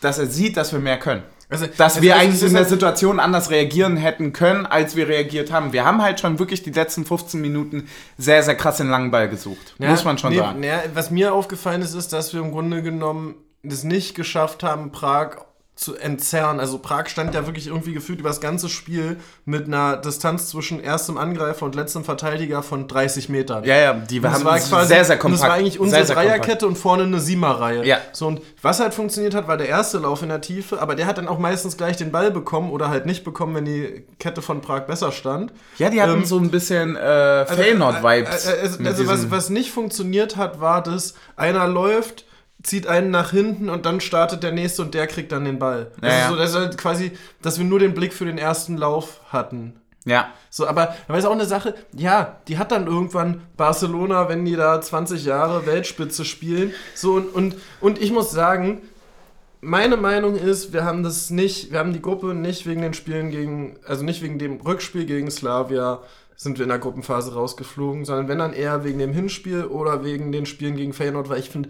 dass er sieht, dass wir mehr können. Also, Dass also, wir eigentlich in der Situation anders reagieren hätten können, als wir reagiert haben. Wir haben halt schon wirklich die letzten 15 Minuten sehr, sehr krass den langen Ball gesucht. Ja, Muss man schon nee, sagen. nee, was mir aufgefallen ist, ist, dass wir im Grunde genommen es nicht geschafft haben, Prag zu entzerren. Also Prag stand ja wirklich irgendwie gefühlt über das ganze Spiel mit einer Distanz zwischen erstem Angreifer und letztem Verteidiger von 30 Metern. Ja, ja, die haben war quasi, sehr, sehr kompakt. Das war eigentlich unsere sehr, sehr. Dreierkette und vorne eine Siemer-Reihe. Ja. So, und was halt funktioniert hat, war der erste Lauf in der Tiefe, aber der hat dann auch meistens gleich den Ball bekommen oder halt nicht bekommen, wenn die Kette von Prag besser stand. Ja, die hatten Ähm, so ein bisschen äh, Feyenoord-Vibes. Äh, äh, Also, mit also was, was nicht funktioniert hat, war, dass einer läuft, zieht einen nach hinten und dann startet der nächste und der kriegt dann den Ball. Ja, also so, das ist halt quasi, dass wir nur den Blick für den ersten Lauf hatten. ja. So, aber da ist auch eine Sache, ja, die hat dann irgendwann Barcelona, wenn die da 20 Jahre Weltspitze spielen. So, und, und, und ich muss sagen, meine Meinung ist, wir haben das nicht, wir haben die Gruppe nicht wegen den Spielen gegen, also nicht wegen dem Rückspiel gegen Slavia sind wir in der Gruppenphase rausgeflogen, sondern wenn dann eher wegen dem Hinspiel oder wegen den Spielen gegen Feyenoord, weil ich finde,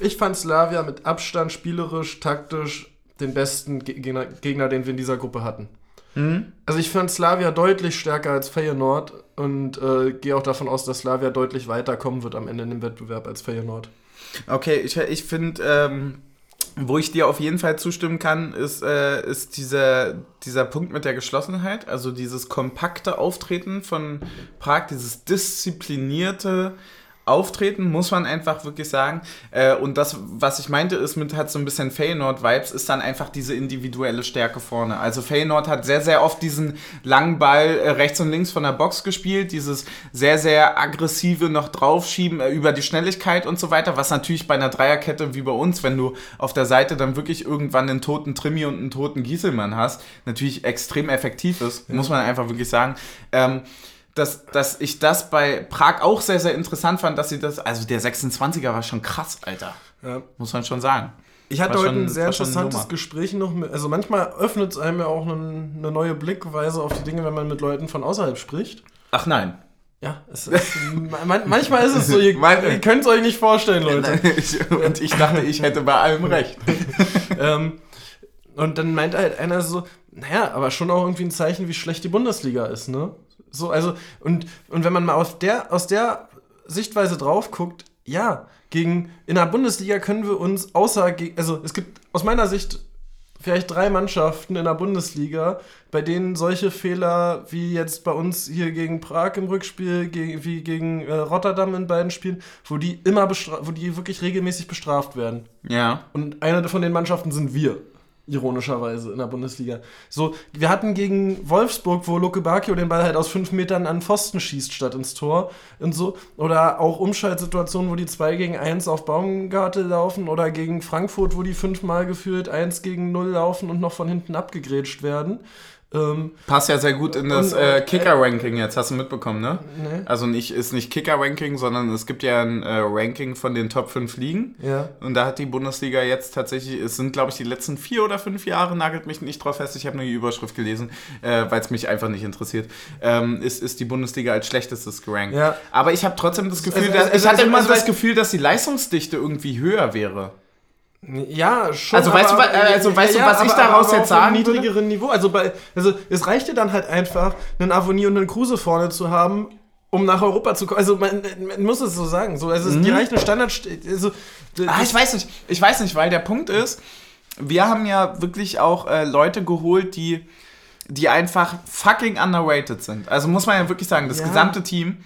ich fand Slavia mit Abstand spielerisch, taktisch den besten Ge- Gegner, Gegner, den wir in dieser Gruppe hatten. Also ich fand Slavia deutlich stärker als Feyenoord und äh, gehe auch davon aus, dass Slavia deutlich weiterkommen wird am Ende in dem Wettbewerb als Feyenoord. Okay, ich, ich finde, ähm, Wo ich dir auf jeden Fall zustimmen kann, ist, äh, ist dieser, dieser Punkt mit der Geschlossenheit, also dieses kompakte Auftreten von Prag, dieses disziplinierte Auftreten, muss man einfach wirklich sagen. Äh, und das, was ich meinte, ist mit hat so ein bisschen Feyenoord-Vibes, ist dann einfach diese individuelle Stärke vorne. Also Feyenoord hat sehr, sehr oft diesen langen Ball äh, rechts und links von der Box gespielt, dieses sehr, sehr aggressive noch draufschieben äh, über die Schnelligkeit und so weiter, was natürlich bei einer Dreierkette wie bei uns, wenn du auf der Seite dann wirklich irgendwann einen toten Trimi und einen toten Gieselmann hast, natürlich extrem effektiv ist, ja. muss man einfach wirklich sagen. Ähm, dass, dass ich das bei Prag auch sehr, sehr interessant fand, dass sie das, also der 26er war schon krass, Alter. Ja. Muss man schon sagen. Ich hatte heute ein sehr interessantes Gespräch noch mit, also manchmal öffnet es einem ja auch eine, eine, neue Blickweise auf die Dinge, wenn man mit Leuten von außerhalb spricht. Ach nein. Ja, ist, man, manchmal ist es so, ihr, ihr könnt es euch nicht vorstellen, Leute. und ich dachte, ich hätte bei allem recht. ähm, und dann meinte halt einer so, naja, aber schon auch irgendwie ein Zeichen, wie schlecht die Bundesliga ist, ne? So, also, und, und wenn man mal aus der, aus der Sichtweise drauf guckt, ja, gegen, in der Bundesliga können wir uns außer, also es gibt aus meiner Sicht vielleicht drei Mannschaften in der Bundesliga, bei denen solche Fehler wie jetzt bei uns hier gegen Prag im Rückspiel, gegen, wie gegen äh, Rotterdam in beiden Spielen, wo die immer wo die wirklich regelmäßig bestraft werden. Ja. Und eine von den Mannschaften sind wir ironischerweise in der Bundesliga. So, wir hatten gegen Wolfsburg, wo Luke Bacchio den Ball halt aus fünf Metern an Pfosten schießt statt ins Tor und so. Oder auch Umschaltsituationen, wo die zwei gegen eins auf Baumgartel laufen oder gegen Frankfurt, wo die fünfmal geführt eins gegen null laufen und noch von hinten abgegrätscht werden. Ähm, Passt ja sehr gut in das äh, Kicker-Ranking jetzt, hast du mitbekommen, ne? Nee. Also nicht, ist nicht Kicker-Ranking, sondern es gibt ja ein äh, Ranking von den Top 5 Ligen. Ja. Und da hat die Bundesliga jetzt tatsächlich, es sind glaube ich die letzten vier oder fünf Jahre, nagelt mich nicht drauf fest, ich habe nur die Überschrift gelesen, äh, weil es mich einfach nicht interessiert, ähm, ist, ist die Bundesliga als schlechtestes gerankt. Ja. Aber ich habe trotzdem das Gefühl, also, dass, also, ich hatte also, immer also, das Gefühl, dass die Leistungsdichte irgendwie höher wäre. Ja, schon. Also weißt, aber, du, also, weißt ja, du, was ich daraus jetzt sagen niedrigeren würde? Niveau. Also, bei, also es reichte dann halt einfach, einen Avonie und einen Kruse vorne zu haben, um nach Europa zu kommen. Also man, man, muss es so sagen. So, also mhm. die reichen Standard. Also, ah, ich weiß nicht. Ich weiß nicht, weil der Punkt ist, wir haben ja wirklich auch äh, Leute geholt, die, die einfach fucking underrated sind. Also muss man ja wirklich sagen, das ja. gesamte Team.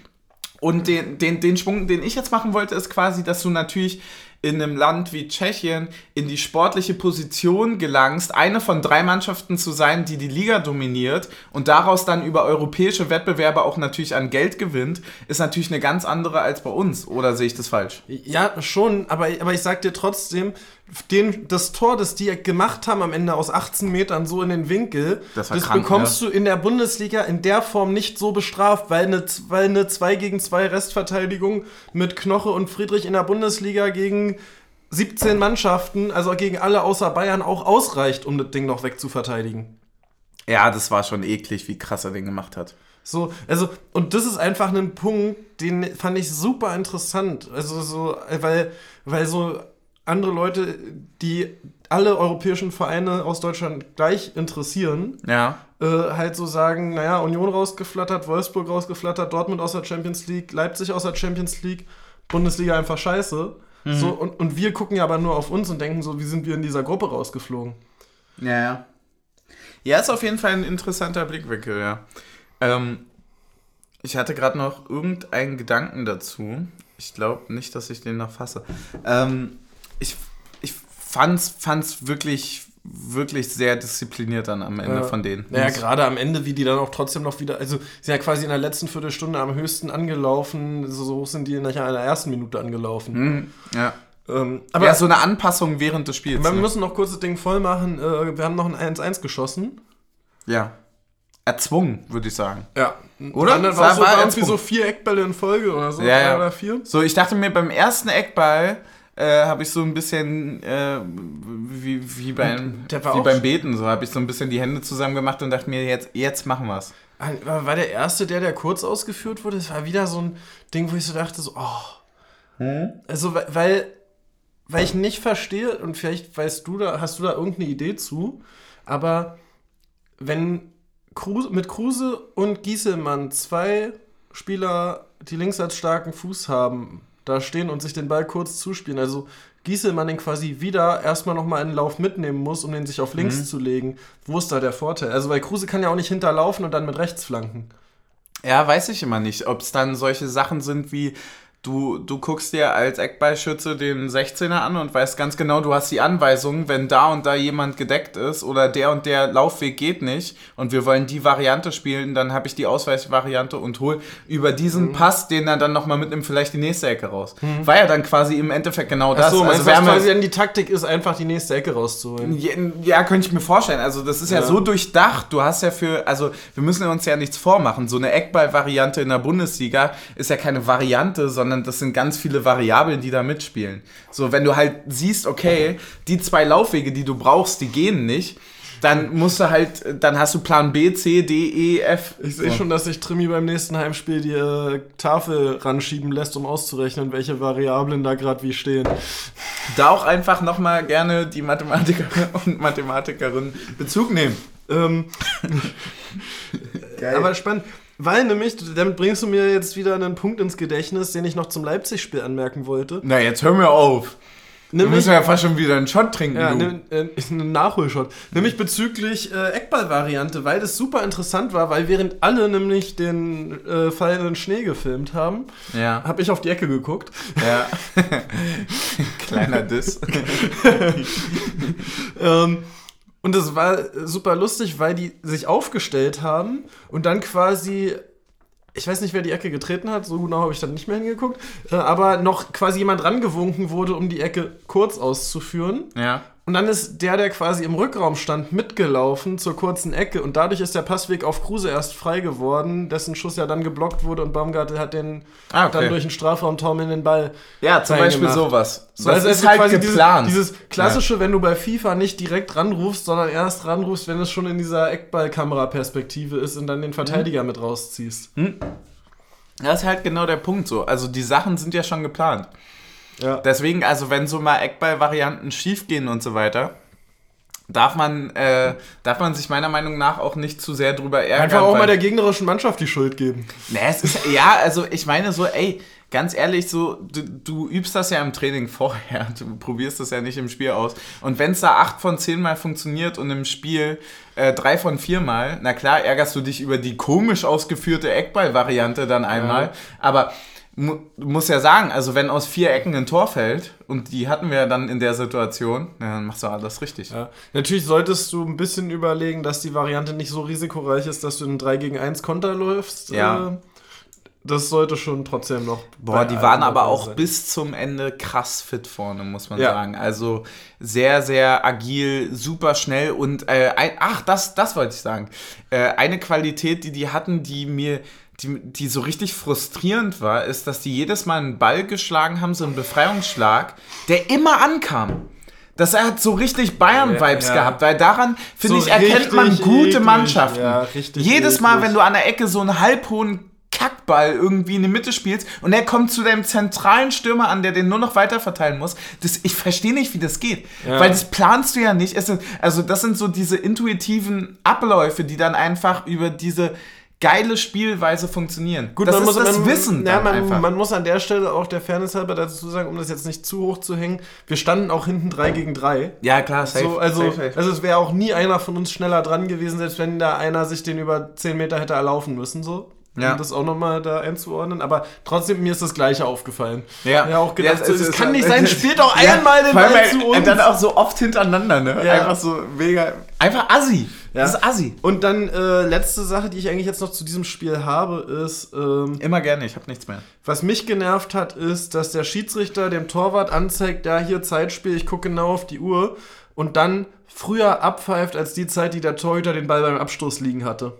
Und den, den, den Schwung, den ich jetzt machen wollte, ist quasi, dass du natürlich in einem Land wie Tschechien in die sportliche Position gelangst, eine von drei Mannschaften zu sein, die die Liga dominiert und daraus dann über europäische Wettbewerbe auch natürlich an Geld gewinnt, ist natürlich eine ganz andere als bei uns. Oder sehe ich das falsch? Ja, schon, aber, aber ich sag dir trotzdem, den, das Tor, das die gemacht haben am Ende aus 18 Metern so in den Winkel, das, das krank, bekommst ja. du in der Bundesliga in der Form nicht so bestraft, weil eine, weil eine 2 gegen 2 Restverteidigung mit Knoche und Friedrich in der Bundesliga gegen 17 Mannschaften, also gegen alle außer Bayern, auch ausreicht, um das Ding noch wegzuverteidigen. Ja, das war schon eklig, wie krass er den gemacht hat. So, also, und das ist einfach ein Punkt, den fand ich super interessant. Also, so, weil, weil so andere Leute, die alle europäischen Vereine aus Deutschland gleich interessieren, ja. äh, halt so sagen, naja, Union rausgeflattert, Wolfsburg rausgeflattert, Dortmund aus der Champions League, Leipzig aus der Champions League, Bundesliga einfach scheiße. Mhm. So, und, und wir gucken ja aber nur auf uns und denken so, wie sind wir in dieser Gruppe rausgeflogen? Ja, ja. Ja, ist auf jeden Fall ein interessanter Blickwinkel, ja. Ähm, ich hatte gerade noch irgendeinen Gedanken dazu. Ich glaube nicht, dass ich den noch fasse. Ähm, ich, ich fand's, fand's wirklich, wirklich sehr diszipliniert dann am Ende ja. von denen. Naja, gerade am Ende, wie die dann auch trotzdem noch wieder, also sind ja quasi in der letzten Viertelstunde am höchsten angelaufen, so hoch sind die in der ersten Minute angelaufen. Mhm, ja. Ähm, aber ja, so eine Anpassung während des Spiels. Wir ne? müssen noch kurz das Ding voll machen. Äh, wir haben noch ein 1-1 geschossen. Ja. Erzwungen, würde ich sagen. Ja. Oder? Dann war, war, so, irgendwie so vier Eckbälle in Folge oder so. Ja, ja. Oder vier. So, ich dachte mir beim ersten Eckball äh, habe ich so ein bisschen äh, wie, wie, beim, wie beim Beten, so habe ich so ein bisschen die Hände zusammen gemacht und dachte mir, jetzt, jetzt machen wir es. War der erste, der, der kurz ausgeführt wurde? Es war wieder so ein Ding, wo ich so dachte, so, oh. Hm? Also, weil, weil ich nicht verstehe, und vielleicht weißt du da, hast du da irgendeine Idee zu, aber wenn Kruse, mit Kruse und Gieselmann zwei Spieler, die links als starken Fuß haben, da stehen und sich den Ball kurz zuspielen. Also Gieselmann den quasi wieder erstmal nochmal einen Lauf mitnehmen muss, um den sich auf links mhm. zu legen. Wo ist da der Vorteil? Also weil Kruse kann ja auch nicht hinterlaufen und dann mit rechts flanken. Ja, weiß ich immer nicht, ob es dann solche Sachen sind wie Du, du guckst dir als Eckballschütze den 16er an und weißt ganz genau, du hast die Anweisung, wenn da und da jemand gedeckt ist oder der und der Laufweg geht nicht und wir wollen die Variante spielen, dann habe ich die Ausweichvariante und hol über diesen mhm. Pass den er dann nochmal mitnimmt, vielleicht die nächste Ecke raus. Mhm. War ja dann quasi im Endeffekt genau das. Ach so, also was quasi dann die Taktik ist, einfach die nächste Ecke rauszuholen. Ja, ja könnte ich mir vorstellen. Also das ist ja. ja. so durchdacht. Du hast ja für, also wir müssen uns ja nichts vormachen. So eine Eckball-Variante in der Bundesliga ist ja keine Variante, sondern sondern das sind ganz viele Variablen, die da mitspielen. So, wenn du halt siehst, okay, die zwei Laufwege, die du brauchst, die gehen nicht, dann musst du halt, dann hast du Plan B, C, D, E, F. Ich sehe so. schon, dass sich Trimi beim nächsten Heimspiel die äh, Tafel ranschieben lässt, um auszurechnen, welche Variablen da gerade wie stehen. Da auch einfach nochmal gerne die Mathematiker und Mathematikerin Bezug nehmen. Ähm, Geil. Aber spannend. Weil nämlich, damit bringst du mir jetzt wieder einen Punkt ins Gedächtnis, den ich noch zum Leipzig-Spiel anmerken wollte. Na, jetzt hör mir auf. Nämlich, wir müssen ja fast schon wieder einen Shot trinken. Ja, ne, äh, einen Nachholshot. Nämlich bezüglich äh, Eckball-Variante, weil das super interessant war, weil während alle nämlich den äh, fallenden Schnee gefilmt haben, ja. habe ich auf die Ecke geguckt. Ja. Kleiner Diss. ähm, und das war super lustig, weil die sich aufgestellt haben und dann quasi ich weiß nicht, wer die Ecke getreten hat, so genau habe ich dann nicht mehr hingeguckt, äh, aber noch quasi jemand rangewunken wurde, um die Ecke kurz auszuführen. Ja. Und dann ist der, der quasi im Rückraum stand, mitgelaufen zur kurzen Ecke. Und dadurch ist der Passweg auf Kruse erst frei geworden, dessen Schuss ja dann geblockt wurde und Baumgartel hat den ah, okay. dann durch den Strafraumturm in den Ball. Ja, zum Beispiel sowas. So, das, das ist halt geplant. Dieses, dieses klassische, ja. wenn du bei FIFA nicht direkt ranrufst, sondern erst ranrufst, wenn es schon in dieser Eckballkamera-Perspektive ist und dann den Verteidiger mhm. mit rausziehst. Hm? Das ist halt genau der Punkt so. Also die Sachen sind ja schon geplant. Ja. Deswegen, also wenn so mal Eckball-Varianten schief gehen und so weiter, darf man, äh, darf man sich meiner Meinung nach auch nicht zu sehr drüber ärgern. Einfach auch mal der gegnerischen Mannschaft die Schuld geben. Ne, es ist, ja, also ich meine so, ey, ganz ehrlich, so, du, du, übst das ja im Training vorher. Du probierst das ja nicht im Spiel aus. Und wenn es da acht von zehn Mal funktioniert und im Spiel äh, drei von vier Mal, na klar, ärgerst du dich über die komisch ausgeführte Eckball-Variante dann einmal. Ja. Aber mu muss ja sagen, also wenn aus vier Ecken ein Tor fällt, und die hatten wir dann in der Situation, dann machst du alles richtig. Ja. Natürlich solltest du ein bisschen überlegen, dass die Variante nicht so risikoreich ist, dass du in 3 gegen 1 Konter läufst. Ja. Äh, das sollte schon trotzdem noch. Boah, die waren aber auch sein. bis zum Ende krass fit vorne, muss man ja. sagen. Also sehr, sehr agil, super schnell und äh, ein, ach, das, das wollte ich sagen. Äh, eine Qualität, die die hatten, die mir die, die so richtig frustrierend war, ist, dass die jedes Mal einen Ball geschlagen haben, so einen Befreiungsschlag, der immer ankam. Das hat so richtig Bayern-Vibes ja, ja. gehabt, weil daran, finde so ich, erkennt man gute eklig. Mannschaften. Ja, Jedes eklig. Mal, wenn du an der Ecke so einen halbhohen Kackball irgendwie in die Mitte spielst und er kommt zu deinem zentralen Stürmer an, der den nur noch weiter verteilen muss. Das, ich verstehe nicht, wie das geht. Ja. Weil das planst du ja nicht. also, das sind so diese intuitiven Abläufe, die dann einfach über diese geile Spielweise funktionieren. Gut, das man ist muss, das man, Wissen. Ja, man, man, muss an der Stelle auch der Fairness halber dazu sagen, um das jetzt nicht zu hoch zu hängen, wir standen auch hinten 3 gegen 3. Ja, klar, safe. So, also, safe, safe. also es wäre auch nie einer von uns schneller dran gewesen, selbst wenn da einer sich den über 10 Meter hätte erlaufen müssen. So. Ja. Um das auch nochmal da einzuordnen. Aber trotzdem, mir ist das Gleiche aufgefallen. Ja. Ja, auch gedacht, ja, es, so, es, es kann nicht sein, spielt doch einmal den Ball zu uns. Und dann auch so oft hintereinander, ne? Ja. Einfach so mega. Einfach assi. Ja. Das ist assi. Und dann äh, letzte Sache, die ich eigentlich jetzt noch zu diesem Spiel habe, ist. Ähm, Immer gerne, ich habe nichts mehr. Was mich genervt hat, ist, dass der Schiedsrichter dem Torwart anzeigt, ja, hier Zeitspiel, ich gucke genau auf die Uhr und dann früher abpfeift als die Zeit, die der Torhüter den Ball beim Abstoß liegen hatte.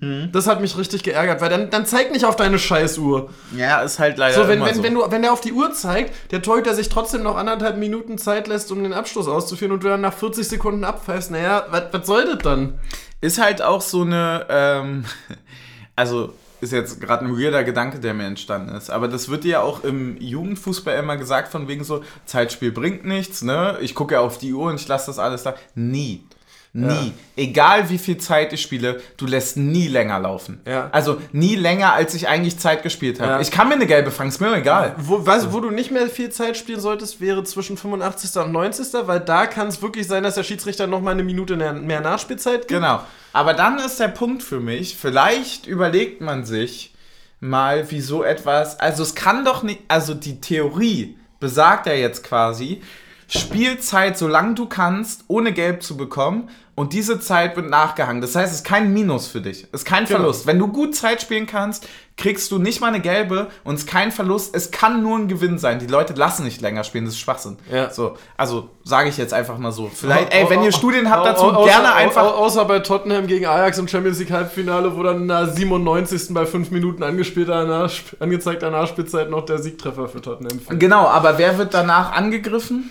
Hm. Das hat mich richtig geärgert, weil dann, dann zeig nicht auf deine Scheißuhr. Ja, ist halt leider so. Wenn, wenn, so. wenn, du, wenn der auf die Uhr zeigt, der Torhüter sich trotzdem noch anderthalb Minuten Zeit lässt, um den Abschluss auszuführen und du dann nach 40 Sekunden abpfeifst, naja, was soll das dann? Ist halt auch so eine, ähm, also ist jetzt gerade ein weirder Gedanke, der mir entstanden ist. Aber das wird ja auch im Jugendfußball immer gesagt, von wegen so, Zeitspiel bringt nichts, ne? Ich gucke ja auf die Uhr und ich lasse das alles da. Nie. Nie. Ja. Egal wie viel Zeit ich spiele, du lässt nie länger laufen. Ja. Also nie länger, als ich eigentlich Zeit gespielt habe. Ja. Ich kann mir eine gelbe fangen, ist mir egal. Wo, weißt, wo du nicht mehr viel Zeit spielen solltest, wäre zwischen 85. und 90. Weil da kann es wirklich sein, dass der Schiedsrichter noch mal eine Minute mehr, mehr Nachspielzeit gibt. Genau. Aber dann ist der Punkt für mich, vielleicht überlegt man sich mal, wie so etwas, also es kann doch nicht, also die Theorie besagt ja jetzt quasi, Spielzeit, solange du kannst, ohne Gelb zu bekommen und diese Zeit wird nachgehangen. Das heißt, es ist kein Minus für dich, es ist kein Genau. Verlust. Wenn du gut Zeit spielen kannst, kriegst du nicht mal eine gelbe und es ist kein Verlust, es kann nur ein Gewinn sein. Die Leute lassen nicht länger spielen, das ist Schwachsinn. Ja. So, also sage ich jetzt einfach mal so. Vielleicht, ey, wenn ihr Studien habt dazu, gerne einfach au- Außer bei Tottenham gegen Ajax im Champions League Halbfinale, wo dann der 97. bei 5 Minuten angespielter Nach angezeigter Nachspielzeit noch der Siegtreffer für Tottenham fiel. Genau, aber wer wird danach angegriffen?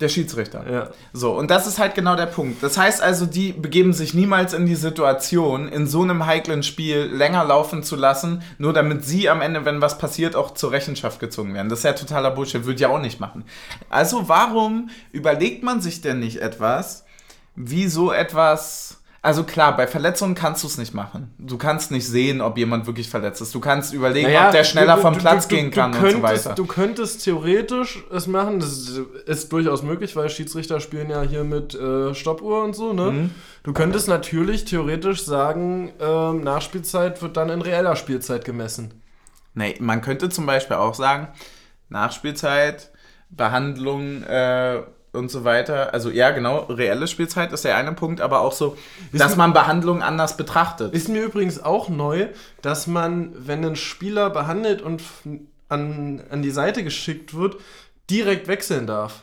Der Schiedsrichter. Ja. So, und das ist halt genau der Punkt. Das heißt also, die begeben sich niemals in die Situation, in so einem heiklen Spiel länger laufen zu lassen, nur damit sie am Ende, wenn was passiert, auch zur Rechenschaft gezogen werden. Das ist ja totaler Bullshit, würde ja auch nicht machen. Also warum überlegt man sich denn nicht etwas, wie so etwas... Also klar, bei Verletzungen kannst du es nicht machen. Du kannst nicht sehen, ob jemand wirklich verletzt ist. Du kannst überlegen, ob der schneller du- vom du- Platz du- gehen kann und könntest, so weiter. Du könntest theoretisch es machen, das ist durchaus möglich, weil Schiedsrichter spielen ja hier mit äh, Stoppuhr und so, ne? Mhm. Du könntest natürlich theoretisch sagen, ähm, Nachspielzeit wird dann in reeller Spielzeit gemessen. Nee, man könnte zum Beispiel auch sagen, Nachspielzeit, Behandlung äh, und so weiter. Also ja, genau, reelle Spielzeit ist der eine Punkt, aber auch so, dass man Behandlung anders betrachtet. Ist mir übrigens auch neu, dass man, wenn ein Spieler behandelt und an, an die Seite geschickt wird, direkt wechseln darf.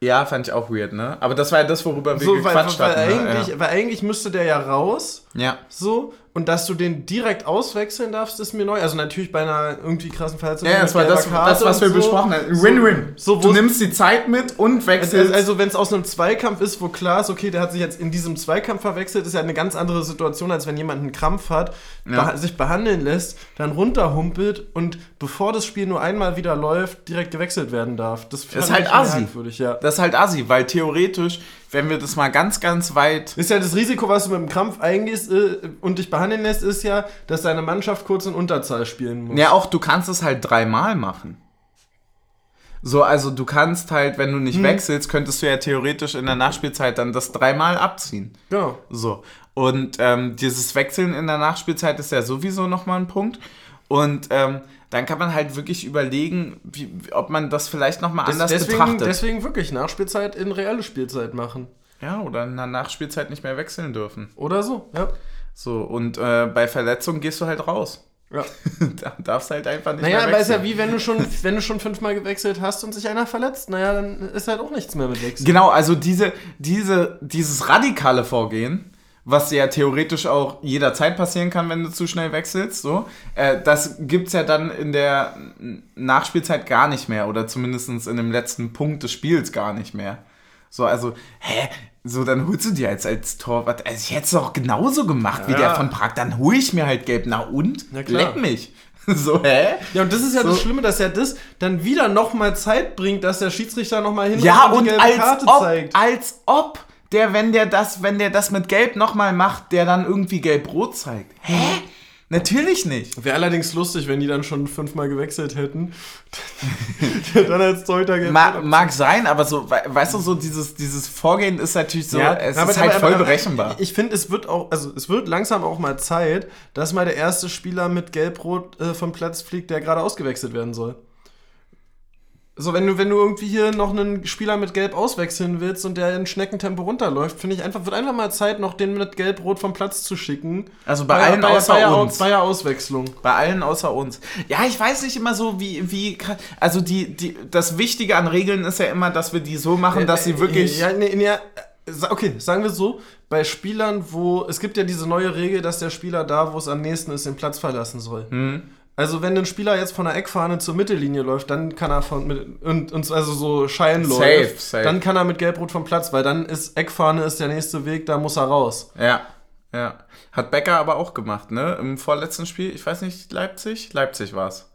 Ja, fand ich auch weird, ne? Aber das war ja das, worüber wir So, weil, gequatscht weil, hatten. eigentlich, ne? weil eigentlich müsste der ja raus. ja. So, und dass du den direkt auswechseln darfst, ist mir neu. Also natürlich bei einer irgendwie krassen Verletzung. Ja, das war das, das was wir so. besprochen haben. Win-win. So, du wo's- nimmst die Zeit mit und wechselst. Also, also wenn es aus einem Zweikampf ist, wo klar ist, okay, der hat sich jetzt in diesem Zweikampf verwechselt, ist ja eine ganz andere Situation, als wenn jemand einen Krampf hat, Ja. sich behandeln lässt, dann runterhumpelt und bevor das Spiel nur einmal wieder läuft, direkt gewechselt werden darf. Das fand Ist halt assi. ja. das ist halt assi, weil theoretisch, wenn wir das mal ganz, ganz weit Ist ja das Risiko, was du mit dem Krampf eingehst äh, und dich behandeln lässt, ist ja, dass deine Mannschaft kurz in Unterzahl spielen muss. Ja, auch du kannst es halt dreimal machen. So, also du kannst halt, wenn du nicht wechselst, könntest du ja theoretisch in der Nachspielzeit dann das dreimal abziehen. Genau. So. Und ähm, dieses Wechseln in der Nachspielzeit ist ja sowieso nochmal ein Punkt. Und ähm, dann kann man halt wirklich überlegen, wie, ob man das vielleicht nochmal anders deswegen, betrachtet. deswegen wirklich Nachspielzeit in reelle Spielzeit machen. ja, oder in der Nachspielzeit nicht mehr wechseln dürfen. Oder so, ja. So, und äh, bei Verletzungen gehst du halt raus. ja. da darfst halt einfach nicht Naja, mehr aber ist ja wie wenn du schon, wenn du schon fünfmal gewechselt hast und sich einer verletzt, naja, dann ist halt auch nichts mehr mit Wechseln. Genau, also diese, diese, dieses radikale Vorgehen, was ja theoretisch auch jederzeit passieren kann, wenn du zu schnell wechselst, so, äh, das gibt's ja dann in der Nachspielzeit gar nicht mehr oder zumindest in dem letzten Punkt des Spiels gar nicht mehr. So, also, hä? So, dann holst du dir jetzt als Torwart, also ich hätte es doch genauso gemacht wie Ja. der von Prag, dann hole ich mir halt gelb. Na und? Na klar. Leck mich. So, hä? Ja, und das ist ja So. das Schlimme, dass ja das dann wieder nochmal Zeit bringt, dass der Schiedsrichter nochmal hin Ja, die und gelbe als Karte ob, zeigt. als ob der, wenn der das, wenn der das mit Gelb nochmal macht, der dann irgendwie Gelb-Rot zeigt. Hä? Natürlich nicht. Wäre allerdings lustig, wenn die dann schon fünfmal gewechselt hätten. dann als Torhüter gelb Ma mag sein, aber so, we weißt du, so dieses, dieses Vorgehen ist natürlich so, es aber- ist halt aber- voll aber- berechenbar. Ich finde, es wird auch, also es wird langsam auch mal Zeit, dass mal der erste Spieler mit Gelb-Rot äh, vom Platz fliegt, der gerade ausgewechselt werden soll. So, wenn du, wenn du irgendwie hier noch einen Spieler mit Gelb auswechseln willst und der in Schneckentempo runterläuft, finde ich einfach, wird einfach mal Zeit, noch den mit Gelb-Rot vom Platz zu schicken. Also bei allen außer bei, uns. Bei Auswechslung. Bei allen außer uns. Ja, ich weiß nicht immer so, wie, wie, also die, die, das Wichtige an Regeln ist ja immer, dass wir die so machen, dass sie wirklich, Ja, nee, nee, sa- okay, sagen wir so, bei Spielern, wo, es gibt ja diese neue Regel, dass der Spieler da, wo es am nächsten ist, den Platz verlassen soll. Hm. Also wenn ein Spieler jetzt von der Eckfahne zur Mittellinie läuft, dann kann er von mit, und, und also so Schein Safe, läuft, safe. dann kann er mit Gelbrot vom Platz, weil dann ist Eckfahne ist der nächste Weg, da muss er raus. ja, ja. Hat Becker aber auch gemacht, ne? Im vorletzten Spiel, ich weiß nicht, Leipzig? Leipzig war's.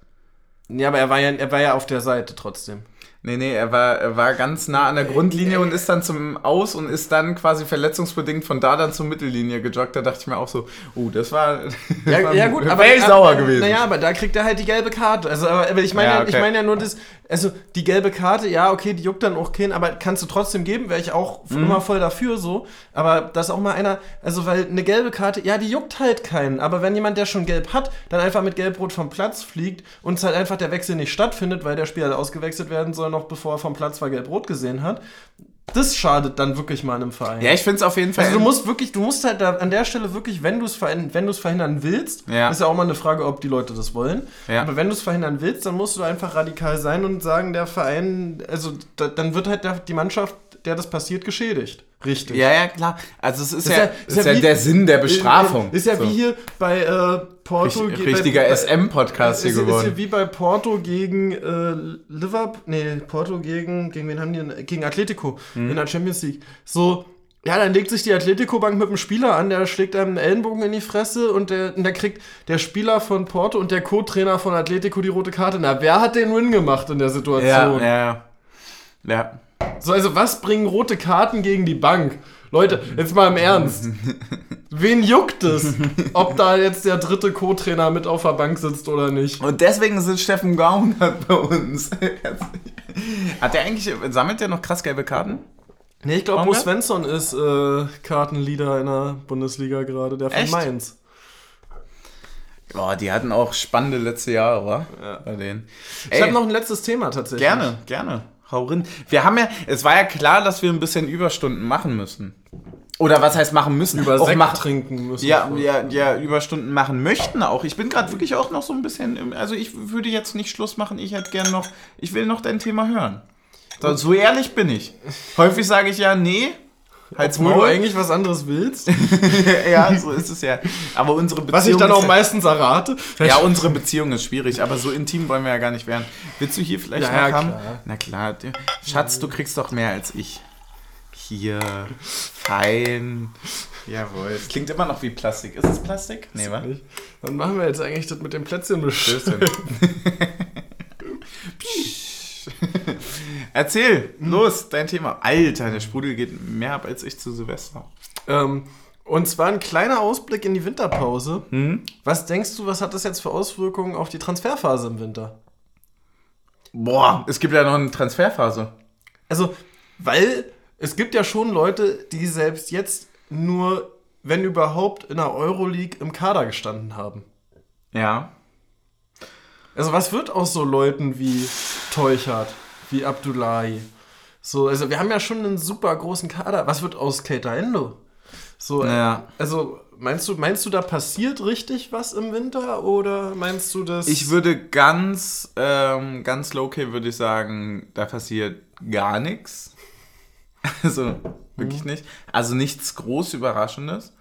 Ja, aber er war ja, er war ja auf der Seite trotzdem. Nee, nee, er war, er war ganz nah an der Grundlinie und ist dann zum Aus und ist dann quasi verletzungsbedingt von da dann zur Mittellinie gejoggt. Da dachte ich mir auch so, uh, das war. Ja, war- ja gut, aber ich sauer gewesen. Naja, aber da kriegt er halt die gelbe Karte. Also, aber ich meine Ja, okay. ich meine ja nur das, also die gelbe Karte, ja, okay, die juckt dann auch keinen, aber kannst du trotzdem geben, wäre ich auch Mhm. immer voll dafür so. Aber dass auch mal einer, also weil eine gelbe Karte, ja, die juckt halt keinen. Aber wenn jemand, der schon gelb hat, dann einfach mit Gelbrot vom Platz fliegt und es halt einfach der Wechsel nicht stattfindet, weil der Spieler ausgewechselt werden soll, noch bevor er vom Platz war Gelbrot gesehen hat, das schadet dann wirklich mal einem Verein. Ja, ich finde es auf jeden Fall. Also du musst wirklich, du musst halt da an der Stelle wirklich, wenn du es verhindern, wenn verhindern willst, Ja. ist ja auch mal eine Frage, ob die Leute das wollen. Ja. Aber wenn du es verhindern willst, dann musst du einfach radikal sein und sagen, der Verein, also da, dann wird halt der, die Mannschaft, der das passiert, geschädigt. Richtig. ja, ja, klar. Also es ist, Ist ja, ja- ist ja, ja wie- der Sinn der Bestrafung. Ist ja So. wie hier bei äh, Porto. Richt- ge- richtiger SM-Podcast hier ist, ist geworden. ja wie bei Porto gegen äh, Liverpool, nee, Porto gegen, gegen wen haben die denn? Gegen Atletico Mhm. in der Champions League. So, ja, dann legt sich die Atletico-Bank mit dem Spieler an, der schlägt einem einen Ellenbogen in die Fresse und der, und der kriegt der Spieler von Porto und der Co-Trainer von Atletico die rote Karte. Na, wer hat den Win gemacht in der Ja, Situation? ja, ja. Ja. So, also was bringen rote Karten gegen die Bank? Leute, jetzt mal im Ernst. Wen juckt es, ob da jetzt der dritte Co-Trainer mit auf der Bank sitzt oder nicht? Und deswegen sitzt Steffen Gaunert bei uns. Hat der eigentlich, sammelt der noch krass gelbe Karten? Nee, ich glaube, Baumgart? Svensson ist äh, Kartenleader in der Bundesliga gerade, der von Echt? Mainz. Boah, die hatten auch spannende letzte Jahre, wa? Ja. Bei denen. Ich habe noch ein letztes Thema tatsächlich. gerne, gerne. Hau rein. Wir haben ja, es war ja klar, dass wir ein bisschen Überstunden machen müssen. Oder was heißt machen müssen? Über Auch trinken müssen. Ja, ja, ja, Überstunden machen möchten auch. Ich bin gerade wirklich auch noch so ein bisschen, im- also ich würde jetzt nicht Schluss machen, ich hätte gern noch, ich will noch dein Thema hören. So, so ehrlich bin ich. Häufig sage ich ja, nee, halt's Obwohl du Maul. eigentlich was anderes willst. ja, so ist es ja. Aber unsere Beziehung Was ich dann auch ja- meistens errate. Ja, unsere Beziehung ist schwierig, aber so intim wollen wir ja gar nicht werden. Willst du hier vielleicht Ja, noch ja, haben? klar. Na klar, du- Schatz, du kriegst doch mehr als ich. Hier, fein. Jawohl. Es klingt immer noch wie Plastik. Ist es Plastik? Nee, wa? Dann machen wir jetzt eigentlich das mit dem Plätzchen Stößchen. Erzähl, los, dein Thema. Alter, der Sprudel geht mehr ab als ich zu Silvester. ähm, und zwar ein kleiner Ausblick in die Winterpause. Hm? Was denkst du, was hat das jetzt für Auswirkungen auf die Transferphase im Winter? Boah, es gibt ja noch eine Transferphase. Also, weil es gibt ja schon Leute, die selbst jetzt nur, wenn überhaupt, in der Euroleague im Kader gestanden haben. Ja. Also, was wird aus so Leuten wie Teuchert, wie Abdullahi? So, also wir haben ja schon einen super großen Kader. Was wird aus Keita Endo? So, Ja. also meinst du, meinst du, da passiert richtig was im Winter oder meinst du das? Ich würde ganz, ähm, ganz low-key würde ich sagen, da passiert gar nichts. Also wirklich nicht. Also nichts groß Überraschendes.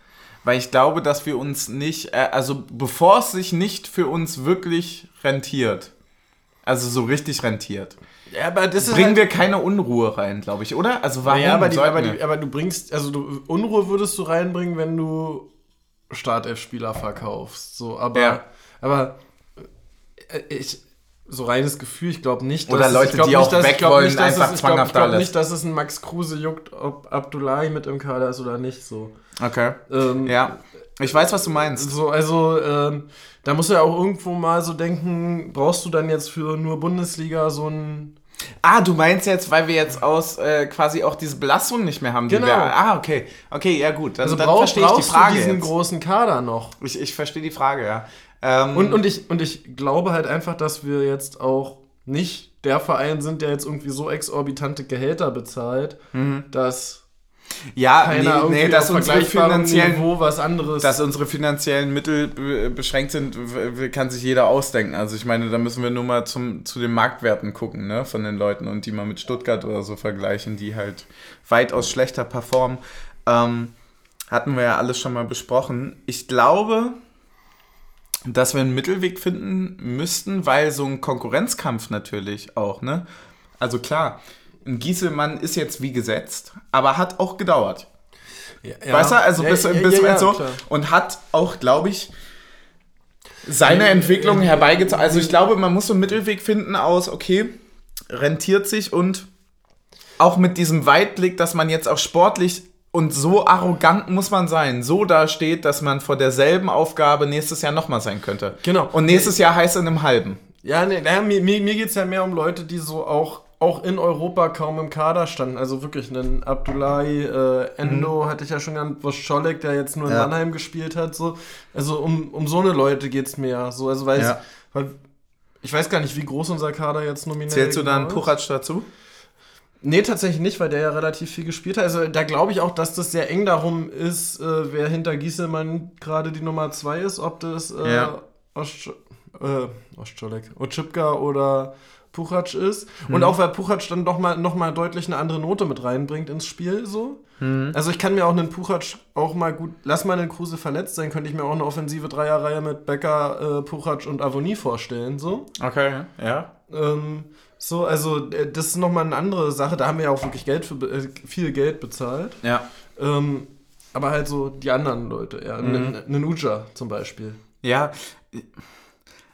Weil ich glaube, dass wir uns nicht, äh, also bevor es sich nicht für uns wirklich rentiert, also so richtig rentiert, ja, aber das ist bringen halt, wir keine Unruhe rein, glaube ich, oder? Also warum ja, aber, die, aber, die, aber du bringst, also du, Unruhe würdest du reinbringen, wenn du Startelf-Spieler verkaufst. So, aber, Ja. aber äh, ich, so reines Gefühl, ich glaube nicht, Oder es- Leute, die auch dass- weg wollen, nicht, dass einfach es, ich glaub, zwanghaft ich glaub nicht, dass es ein Max Kruse juckt, ob Abdullahi mit im Kader ist oder nicht. So, Okay. ähm, Ja. Ich weiß, was du meinst. so also ähm, da musst du ja auch irgendwo mal so denken, brauchst du dann jetzt für nur Bundesliga so ein Ah, du meinst jetzt, weil wir jetzt aus äh, quasi auch diese Belastung nicht mehr haben. Die Genau. wir, ah, okay. Okay, ja gut. Dann, also dann brauch, verstehe ich die brauchst Frage du diesen jetzt. großen Kader noch? Ich, ich verstehe die Frage, ja. Ähm, Und, und, ich, und ich glaube halt einfach, dass wir jetzt auch nicht der Verein sind, der jetzt irgendwie so exorbitante Gehälter bezahlt, dass ja, keiner nee, nee, dass unsere finanziellen, Niveau was anderes. dass unsere finanziellen Mittel be beschränkt sind, kann sich jeder ausdenken. Also ich meine, da müssen wir nur mal zum, zu den Marktwerten gucken, ne, von den Leuten und die mal mit Stuttgart oder so vergleichen, die halt weitaus schlechter performen. Ähm, hatten wir ja alles schon mal besprochen. Ich glaube, dass wir einen Mittelweg finden müssten, weil so ein Konkurrenzkampf natürlich auch, ne? Also klar, ein Gieselmann ist jetzt wie gesetzt, aber hat auch gedauert. ja. Weißt du, also ja, bis, ja, bis ja, so klar. und hat auch, glaube ich, seine Ja, Entwicklung ja, herbeigezogen. Also ich glaube, man muss so einen Mittelweg finden aus, okay, rentiert sich und auch mit diesem Weitblick, dass man jetzt auch sportlich und so arrogant muss man sein, so da steht, dass man vor derselben Aufgabe nächstes Jahr nochmal sein könnte. Genau. Und nächstes Jahr heißt in einem halben. Ja, nee, naja, mir, mir, mir geht es ja mehr um Leute, die so auch, auch in Europa kaum im Kader standen. Also wirklich einen Abdullahi, äh, Endo hatte ich ja schon genannt, Woscholek, der jetzt nur in Mhm. Ja. Mannheim gespielt hat. So. Also um, um so eine Leute geht es mir ja. So, also weil, Ja. es, weil ich weiß gar nicht, wie groß unser Kader jetzt nominell Zählst du dann genau ist. Puchac dazu? Nee, tatsächlich nicht, weil der ja relativ viel gespielt hat. Also da glaube ich auch, dass das sehr eng darum ist, äh, wer hinter Gieselmann gerade die Nummer 2 ist, ob das äh, Ja. Osch, äh, Oscholek, Otschipka oder Puchac ist. Mhm. Und auch weil Puchac dann doch mal, noch mal deutlich eine andere Note mit reinbringt ins Spiel. so. Mhm. Also ich kann mir auch einen Puchac auch mal gut, lass mal einen Kruse verletzt sein, könnte ich mir auch eine offensive Dreierreihe mit Becker, äh, Puchac und Avonie vorstellen. so. Okay, ja. Ähm, so, also äh, das ist nochmal eine andere Sache. Da haben wir ja auch wirklich Geld für, äh, viel Geld bezahlt. Ja. Ähm, aber halt so die anderen Leute, ja. Mhm. Einen Uja zum Beispiel. Ja.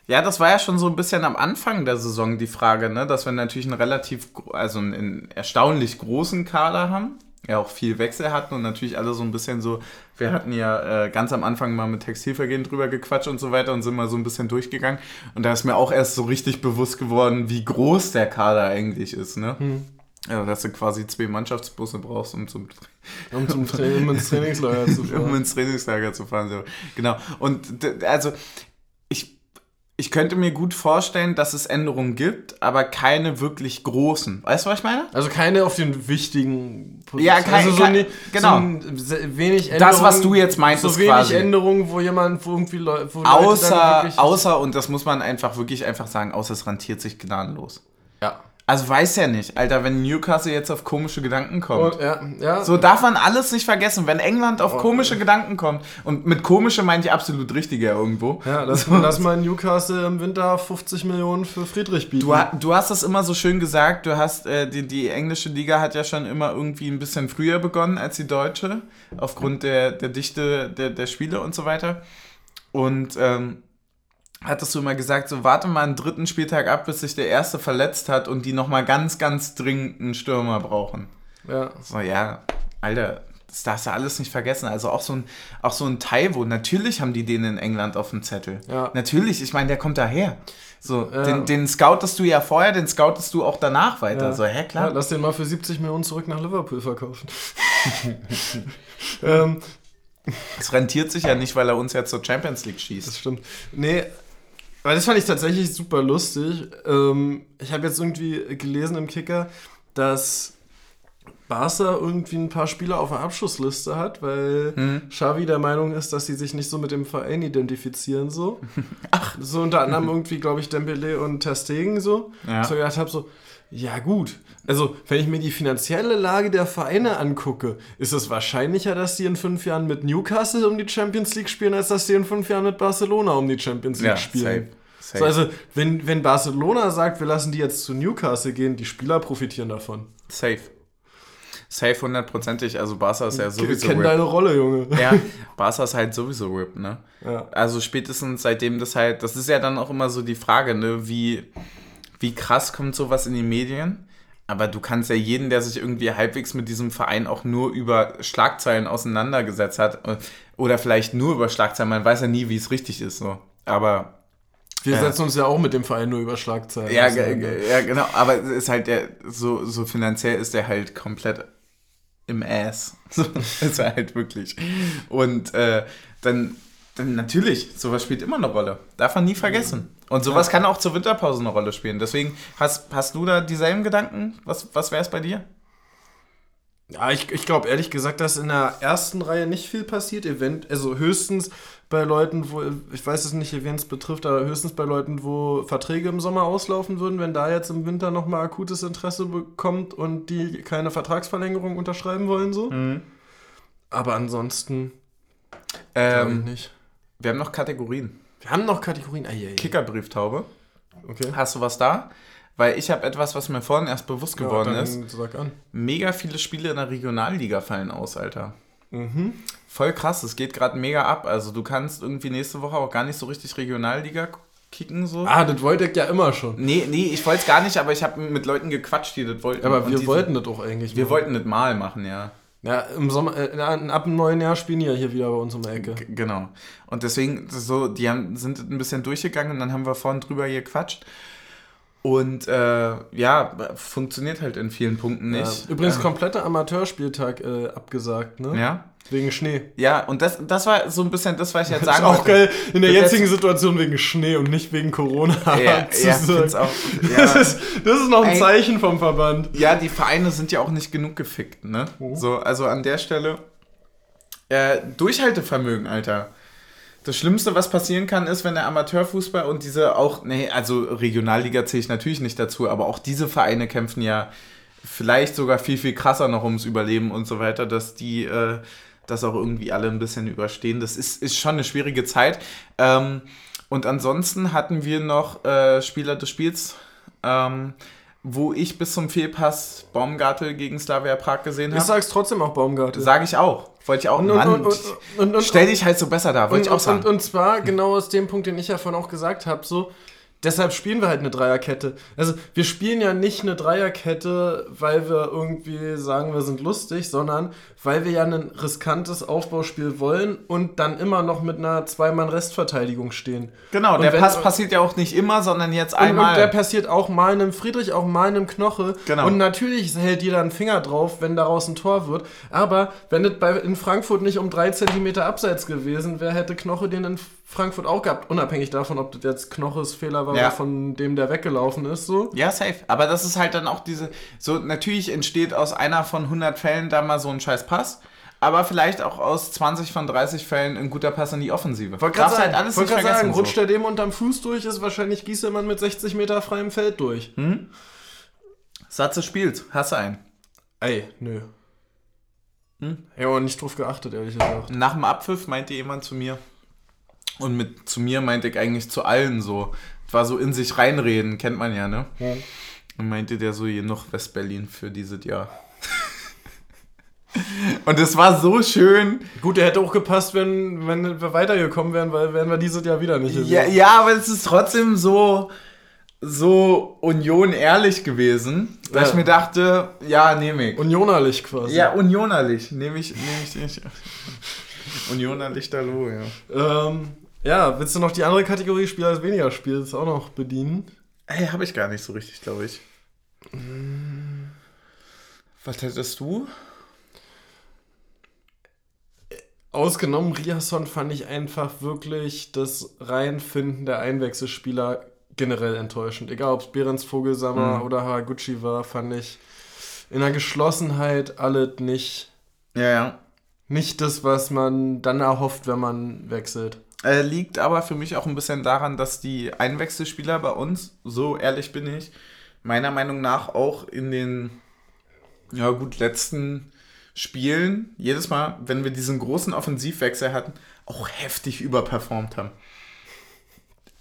Ja, das war ja schon so ein bisschen am Anfang der Saison die Frage, ne? dass wir natürlich einen relativ, also einen, erstaunlich großen Kader haben. Ja, auch viel Wechsel hatten und natürlich alle so ein bisschen so, wir hatten ja äh, ganz am Anfang mal mit Textilvergehen drüber gequatscht und so weiter und sind mal so ein bisschen durchgegangen. Und da ist mir auch erst so richtig bewusst geworden, wie groß der Kader eigentlich ist, ne? Ja, dass du quasi zwei Mannschaftsbusse brauchst, um zum Um zum Training, um ins Trainingslager zu um fahren. ins Trainingslager zu fahren. So. Genau. Und also ich könnte mir gut vorstellen, dass es Änderungen gibt, aber keine wirklich großen. Weißt du, was ich meine? Also keine auf den wichtigen Ja, kein- also so, kein- ne, genau. so wenig Das, was du jetzt meintest, So wenig quasi. Änderungen, wo jemand, wo irgendwie Leu wo Leute dann Außer, wirklich- außer, und das muss man einfach wirklich einfach sagen, außer es rentiert sich gnadenlos. Ja. Also weiß ja nicht, Alter, wenn Newcastle jetzt auf komische Gedanken kommt. Und, ja, ja. So darf man alles nicht vergessen, wenn England Oh. auf komische Gedanken kommt. Und mit komische meinte ich absolut richtiger irgendwo. ja, lass, lass mal Newcastle im Winter 50 Millionen für Friedrich bieten. Du, du hast das immer so schön gesagt, du hast, äh, die, die englische Liga hat ja schon immer irgendwie ein bisschen früher begonnen als die deutsche, aufgrund der, der Dichte der, der Spiele und so weiter. Und ähm, hattest du immer gesagt, so warte mal einen dritten Spieltag ab, bis sich der erste verletzt hat und die nochmal ganz, ganz dringend einen Stürmer brauchen. ja. So, ja, Alter, das darfst du alles nicht vergessen. Also auch so ein, auch so ein Taiwo, natürlich haben die den in England auf dem Zettel. Ja. Natürlich, ich meine, der kommt daher. So, Ja. den, den scoutest du ja vorher, den scoutest du auch danach weiter. Ja. So, hä, Ja, klar. lass den mal für 70 Millionen zurück nach Liverpool verkaufen. ähm, Es rentiert sich ja nicht, weil er uns jetzt zur Champions League schießt. das stimmt. Nee, aber das fand ich tatsächlich super lustig. Ähm, ich habe jetzt irgendwie gelesen im Kicker, dass Barca irgendwie ein paar Spieler auf der Abschussliste hat, weil Hm. Xavi der Meinung ist, dass sie sich nicht so mit dem Verein identifizieren so. Ach. So unter anderem irgendwie, glaube ich, Dembele und Ter Stegen so. Ja. So gedacht habe so, ja gut. Also, wenn ich mir die finanzielle Lage der Vereine angucke, ist es wahrscheinlicher, dass die in fünf Jahren mit Newcastle um die Champions League spielen, als dass die in fünf Jahren mit Barcelona um die Champions League Ja, spielen. safe. safe. So, also, wenn, wenn Barcelona sagt, wir lassen die jetzt zu Newcastle gehen, die Spieler profitieren davon. safe. Safe hundertprozentig. Also Barca ist ja sowieso Kenn RIP. deine Rolle, Junge. Ja, Barca ist halt sowieso RIP, ne? Ja. Also spätestens seitdem das halt, das ist ja dann auch immer so die Frage, ne, wie, wie krass kommt sowas in die Medien? Aber du kannst ja jeden, der sich irgendwie halbwegs mit diesem Verein auch nur über Schlagzeilen auseinandergesetzt hat, äh, oder vielleicht nur über Schlagzeilen, man weiß ja nie, wie es richtig ist, so. Aber Wir Ja. setzen uns ja auch mit dem Verein nur über Schlagzeilen. ja, ja, genau, aber es ist halt der, so, so finanziell ist der halt komplett im Ass. So, ist er halt wirklich. Und äh, dann natürlich, sowas spielt immer eine Rolle. Darf man nie vergessen. Und sowas kann auch zur Winterpause eine Rolle spielen. Deswegen, hast, hast du da dieselben Gedanken? Was, was wäre es bei dir? Ja, ich, ich glaube ehrlich gesagt, dass in der ersten Reihe nicht viel passiert. Event, also höchstens bei Leuten, wo, ich weiß es nicht, wen es betrifft, aber höchstens bei Leuten, wo Verträge im Sommer auslaufen würden, wenn da jetzt im Winter nochmal akutes Interesse bekommt und die keine Vertragsverlängerung unterschreiben wollen, so. Aber ansonsten Ähm, nicht. Wir haben noch Kategorien. Wir haben noch Kategorien. Ah, ja, ja. Kickerbrieftaube. Okay. Hast du was da? Weil ich habe etwas, was mir vorhin erst bewusst geworden ja, ist. dann Sag an. Mega viele Spiele in der Regionalliga fallen aus, Alter. Mhm. Voll krass, es geht gerade mega ab. Also du kannst irgendwie nächste Woche auch gar nicht so richtig Regionalliga kicken so. Ah, das wollte ich ja immer schon. Nee, nee, ich wollte es gar nicht, aber ich habe mit Leuten gequatscht, die das wollten. Aber wir wollten das auch eigentlich. Wir machen. wollten das mal machen, ja. Ja, im Sommer, äh, ab dem neuen Jahr spielen die ja hier wieder bei uns um die Ecke. G- Genau. Und deswegen, so, die haben, sind ein bisschen durchgegangen und dann haben wir vorhin drüber gequatscht. Und äh, ja, funktioniert halt in vielen Punkten Ja, nicht. übrigens Ähm, kompletter Amateurspieltag äh, abgesagt, ne? Ja. Wegen Schnee. Ja, und das, das war so ein bisschen das, was ich jetzt Das ist sagen auch wollte. geil, in der Das jetzigen Situation wegen Schnee und nicht wegen Corona. Ja, zu ja, sagen. auch, Das, ja. ist, das ist noch ein Ey. Zeichen vom Verband. ja, die Vereine sind ja auch nicht genug gefickt, ne? Oh. So, also an der Stelle äh, Durchhaltevermögen, Alter. Das Schlimmste, was passieren kann, ist, wenn der Amateurfußball und diese auch, nee, also Regionalliga zähle ich natürlich nicht dazu, aber auch diese Vereine kämpfen ja vielleicht sogar viel, viel krasser noch ums Überleben und so weiter, dass die äh, das auch irgendwie alle ein bisschen überstehen. Das ist, ist schon eine schwierige Zeit. Ähm, und ansonsten hatten wir noch äh, Spieler des Spiels, ähm, wo ich bis zum Fehlpass Baumgartel gegen Slavia Prag gesehen Ich habe. sag's trotzdem auch Baumgartel. Sage ich auch. Wollte ich auch. Und- und- Mann, und- und- stell dich halt so besser da, wollte Und, ich auch sagen. und zwar genau aus dem Punkt, den ich ja vorhin auch gesagt habe, so, deshalb spielen wir halt eine Dreierkette. Also wir spielen ja nicht eine Dreierkette, weil wir irgendwie sagen, wir sind lustig, sondern weil wir ja ein riskantes Aufbauspiel wollen und dann immer noch mit einer Zweimann-Restverteidigung stehen. genau, und der Pass passiert ja auch nicht immer, sondern jetzt einmal. und der passiert auch mal einem Friedrich, auch mal einem Knoche. Genau. Und natürlich hält jeder einen Finger drauf, wenn daraus ein Tor wird. Aber wenn es bei, in Frankfurt nicht um drei Zentimeter abseits gewesen wäre, hätte Knoche den in Frankfurt auch gehabt. Unabhängig davon, ob das jetzt Knoches Fehler war Ja. oder von dem, der weggelaufen ist. So. ja, safe. Aber das ist halt dann auch diese. So, natürlich entsteht aus einer von 100 Fällen da mal so ein scheiß Pass. Aber vielleicht auch aus 20 von 30 Fällen ein guter Pass in die Offensive. Wollte gerade halt alles wollt nicht grad vergessen. sagen, so. rutscht der dem unterm Fuß durch, ist wahrscheinlich Gieselmann mit 60 Meter freiem Feld durch. Satz des Spiels. Hast du einen. Ey, nö. Hm? Ich habe nicht drauf geachtet, ehrlich gesagt. Nach dem Abpfiff meinte jemand zu mir, und mit zu mir meinte ich eigentlich zu allen so, war so in sich reinreden, kennt man ja, ne? Und meinte der so, hier noch Westberlin für dieses Jahr. und es war so schön. Gut, der hätte auch gepasst, wenn, wenn wir weitergekommen wären, weil wären wir dieses Jahr wieder nicht Ja, ja, aber es ist trotzdem so, so Union ehrlich gewesen, dass Ja. ich mir dachte, ja, nehme ich. Unionerlich quasi. ja, unionerlich, nehme ich, nehme ich. Unionerlich da ja. Ähm, ja, willst du noch die andere Kategorie Spieler als weniger Spiels auch noch bedienen? Hey, habe ich gar nicht so richtig, glaube ich. Was hättest du? Ausgenommen Riasson fand ich einfach wirklich das Reinfinden der Einwechselspieler generell enttäuschend. Egal ob es Behrens Vogelsammer Mhm. oder Haraguchi war, fand ich in der Geschlossenheit alles nicht, Ja, ja. nicht das, was man dann erhofft, wenn man wechselt. Äh, liegt aber für mich auch ein bisschen daran, dass die Einwechselspieler bei uns, so ehrlich bin ich, meiner Meinung nach auch in den, ja gut, letzten Spielen, jedes Mal, wenn wir diesen großen Offensivwechsel hatten, auch heftig überperformt haben.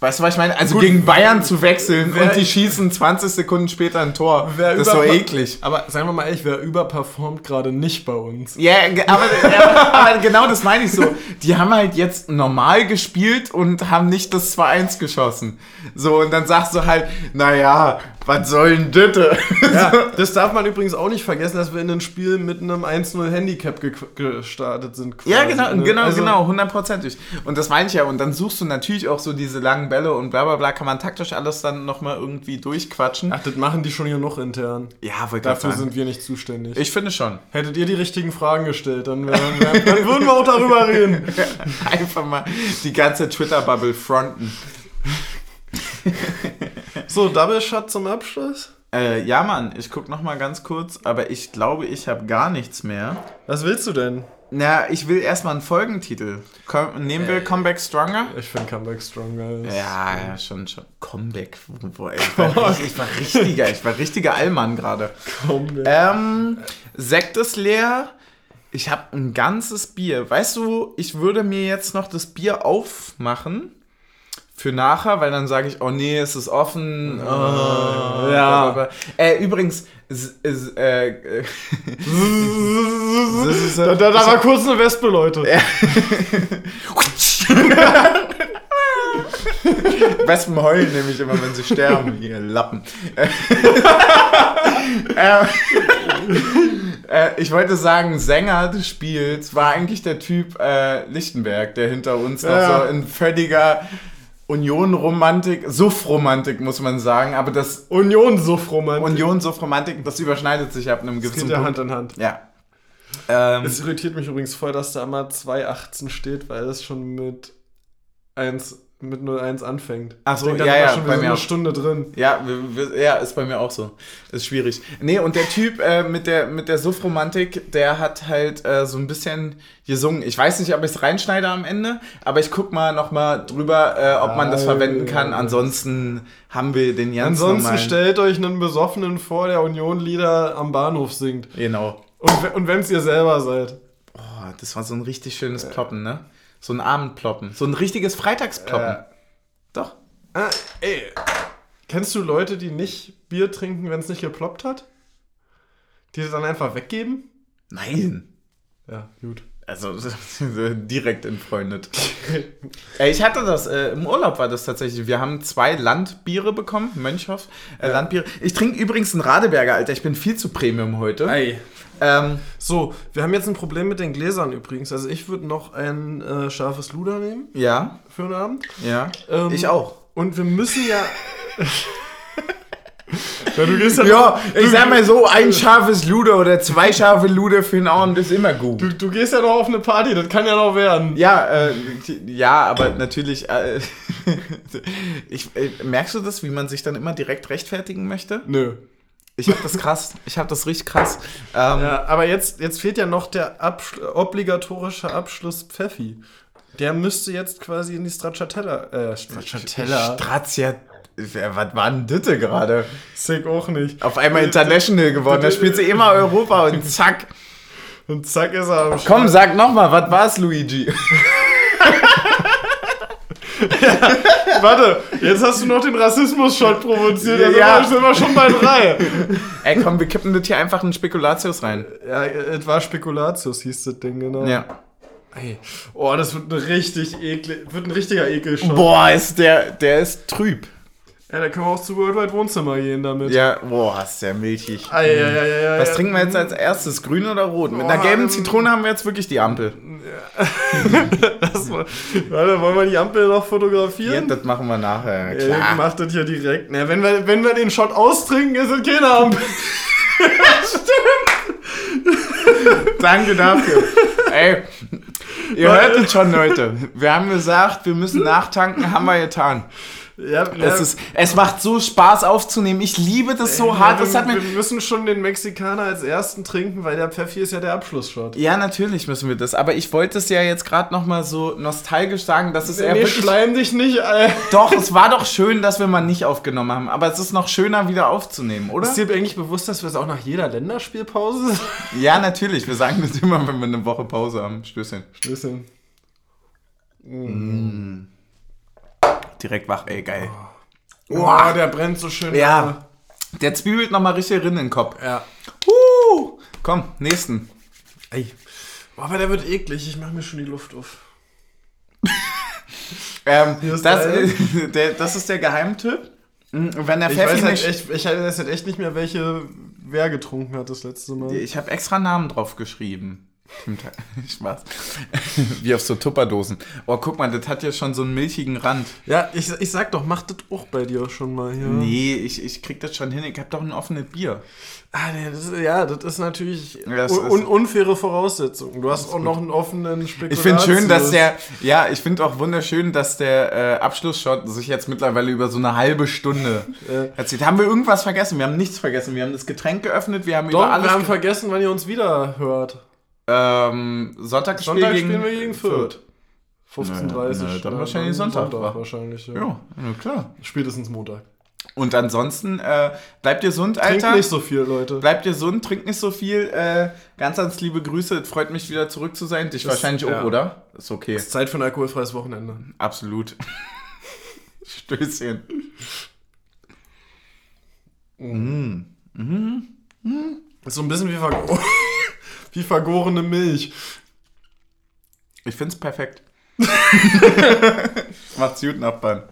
Weißt du, was ich meine? Also Gut, gegen Bayern zu wechseln und die schießen 20 Sekunden später ein Tor. Das ist so eklig. Aber seien wir mal ehrlich, wer überperformt gerade nicht bei uns? Ja, aber, ja, aber genau das meine ich so. Die haben halt jetzt normal gespielt und haben nicht das 2-1 geschossen. So, und dann sagst du halt, naja, was soll denn das? Ja, das darf man übrigens auch nicht vergessen, dass wir in ein Spiel mit einem 1-0 Handicap ge gestartet sind. quasi, Ja, genau, ne? genau, Also, genau, hundertprozentig. Und das meine ich ja. Und dann suchst du natürlich auch so diese langen Bälle und bla bla bla, kann man taktisch alles dann nochmal irgendwie durchquatschen. Ach, das machen die schon hier noch intern. Ja, wollte Dafür sagen. sind wir nicht zuständig. Ich finde schon. Hättet ihr die richtigen Fragen gestellt, dann, wär, wär, dann würden wir auch darüber reden. Einfach mal die ganze Twitter-Bubble fronten. So, Double Shot zum Abschluss. Äh, ja, Mann, ich guck noch mal ganz kurz, aber ich glaube, ich habe gar nichts mehr. Was willst du denn? Na, ich will erstmal einen Folgentitel. Komm, nehmen wir Comeback Stronger? Ich finde Comeback Stronger. Ja, ja, schon, schon. Comeback. Wo, ey, ich, war, richtig- ich war richtiger, ich war richtiger Allmann gerade. Comeback. Ähm, Sekt ist leer. Ich habe ein ganzes Bier. Weißt du, ich würde mir jetzt noch das Bier aufmachen für nachher, weil dann sage ich, oh nee, es ist offen. Oh, ja. Äh, übrigens, äh, ist, Da, da, da war kurz eine Wespe, Leute. Wespen heulen nämlich immer, wenn sie sterben, ihr Lappen. äh, äh, ich wollte sagen, Sänger des Spiels war eigentlich der Typ äh, Lichtenberg, der hinter uns noch Ja. so in völliger Union-Romantik, Suff-Romantik muss man sagen, aber das Union-Suffromantik. Union-Suff-Romantik, das überschneidet sich ab einem Das gewissen geht ja Punkt. Hand in Hand. Ja. Ähm, Es irritiert mich übrigens voll, dass da immer 2,18 steht, weil es schon mit 1, mit 0,1 anfängt. Ach so, Ich denk, da ja, ja, schon bei mir eine auch. Stunde drin. Ja, wir, wir, ja, ist bei mir auch so. Ist schwierig. Nee, und der Typ äh, mit der, mit der Suff-Romantik, der hat halt äh, so ein bisschen gesungen. Ich weiß nicht, ob ich es reinschneide am Ende, aber ich guck mal nochmal drüber, äh, ob man das Ah, verwenden kann. Ansonsten haben wir den ganz Ansonsten normalen... stellt euch einen Besoffenen vor, der Union-Lieder am Bahnhof singt. Genau. Und, und wenn es ihr selber seid. Oh, das war so ein richtig schönes Ploppen, ne? So ein Abendploppen. So ein richtiges Freitagsploppen. Äh, Doch. ah, ey. Kennst du Leute, die nicht Bier trinken, wenn es nicht geploppt hat? Die es dann einfach weggeben? Nein. Ja, gut. Also direkt entfreundet. Ich hatte das, äh, im Urlaub war das tatsächlich. Wir haben zwei Landbiere bekommen, Mönchhoff, äh, Landbiere. Ich trinke übrigens einen Radeberger, Alter. Ich bin viel zu Premium heute. Ei. Ähm, So, wir haben jetzt ein Problem mit den Gläsern übrigens. Also ich würde noch ein äh, scharfes Luder nehmen ja, für den Abend. ja. Ähm, ich auch. Und wir müssen ja. ja, du gehst ja. Ja, ich sag mal so, ein scharfes Luder oder zwei scharfe Luder für den Abend ist immer gut. Du, du gehst ja noch auf eine Party, das kann ja noch werden. Ja, äh, ja, aber natürlich. Äh, ich, äh, merkst du das, wie man sich dann immer direkt rechtfertigen möchte? Nö. Ich hab das krass. Ich hab das richtig krass. Ähm, Ja, aber jetzt, jetzt fehlt ja noch der Abschl obligatorische Abschluss Pfeffi. Der müsste jetzt quasi in die Stracciatella. Äh, Stracciatella. Strazia. Was war denn Ditte gerade? Sick auch nicht. Auf einmal international geworden. Da spielt sie immer Europa und zack. Und zack ist er am Komm, sag nochmal, was war's, Luigi? Warte, jetzt hast du noch den Rassismus-Shot provoziert. Ja, Also ja. ja. sind wir schon bei drei. Ey, komm, wir kippen das hier einfach in Spekulatius rein. ja, es war Spekulatius, hieß das Ding, genau. Ja. Ey. Oh, das wird ein richtig eklig, wird ein richtiger Ekelshot. Boah, ist der, der ist trüb. Ja, da können wir auch zu Worldwide Wohnzimmer gehen damit. Ja, boa, ist der milchig. Ei, ei, ei, ei, Was trinken wir jetzt als erstes? Grün oder rot? Mit einer Boah, gelben ähm, Zitrone haben wir jetzt wirklich die Ampel. Das war, warte, wollen wir die Ampel noch Ja, fotografieren? das machen wir nachher. Ja, Klar. macht das hier direkt. Na, wenn, wir, wenn wir den Shot austrinken, ist es keine Ampel. Danke dafür. Ey, ihr hört es schon, Leute. Wir haben gesagt, wir müssen nachtanken, haben wir getan. Ja, Es, ist, es macht so Spaß aufzunehmen. Ich liebe das so hart. Das wir, wir müssen schon den Mexikaner als ersten trinken, weil der Pfeffi ist ja der Abschlussshot. ja, natürlich müssen wir das. Aber ich wollte es ja jetzt gerade noch mal so nostalgisch sagen, dass es eher Nee, wirklich... schleim dich nicht, Alter. Doch, es war doch schön, dass wir mal nicht aufgenommen haben. Aber es ist noch schöner, wieder aufzunehmen, oder? Ist dir eigentlich bewusst, dass wir es auch nach jeder Länderspielpause Ja, natürlich. Wir sagen das immer, wenn wir eine Woche Pause haben. Stößchen. Schlüsseln? Direkt wach, ey, geil. Boah, der brennt so schön. Ja. Der zwiebelt noch mal richtig in den Kopf. Ja. Uh, komm, nächsten. Ey. Boah, aber der wird eklig. Ich mache mir schon die Luft auf. Ähm, ist das, ist, der, das ist der Geheimtipp. Mhm, Wenn der Ich Pfeffi weiß, halt echt, ich weiß halt echt nicht mehr, welche wer getrunken hat das letzte Mal. Ich habe extra Namen drauf geschrieben. Spaß. Wie auf so Tupperdosen. Oh, guck mal, das hat ja schon so einen milchigen Rand. Ja, ich, ich sag doch, mach das auch bei dir schon mal hier. Nee, ich, ich krieg das schon hin. Ich hab doch ein offenes Bier. Ah, nee, das ist, ja, das ist natürlich Das un, un, unfaire Voraussetzung. Du hast auch noch einen offenen Spekulatius. Ich finde schön, dass der, ja, ich finde auch wunderschön, dass der äh, Abschlussshot sich jetzt mittlerweile über so eine halbe Stunde Äh. erzählt. Haben wir irgendwas vergessen? Wir haben nichts vergessen. Wir haben das Getränk geöffnet, wir haben Doch, über alles. wir haben ge- vergessen, wann ihr uns wieder hört. Ähm, Sonntagsspiel Sonntag gegen spielen wir gegen Fürth. 15.30 Nö, nö, dann wahrscheinlich Sonntag, wa? wahrscheinlich, ja. Ja, klar. Spätestens Montag. Und ansonsten äh, bleibt gesund, Trinkt Alter. nicht so viel, Leute. Bleibt gesund, trinkt nicht so viel. Äh, ganz ans liebe Grüße. Es freut mich wieder zurück zu sein. Dich Das- wahrscheinlich auch, ja. oder? Ist okay. ist Zeit für ein alkoholfreies Wochenende. Absolut. Stößchen. Ist so ein bisschen wie, vergo wie vergorene Milch. Ich find's perfekt. Macht's gut, Nachbarn.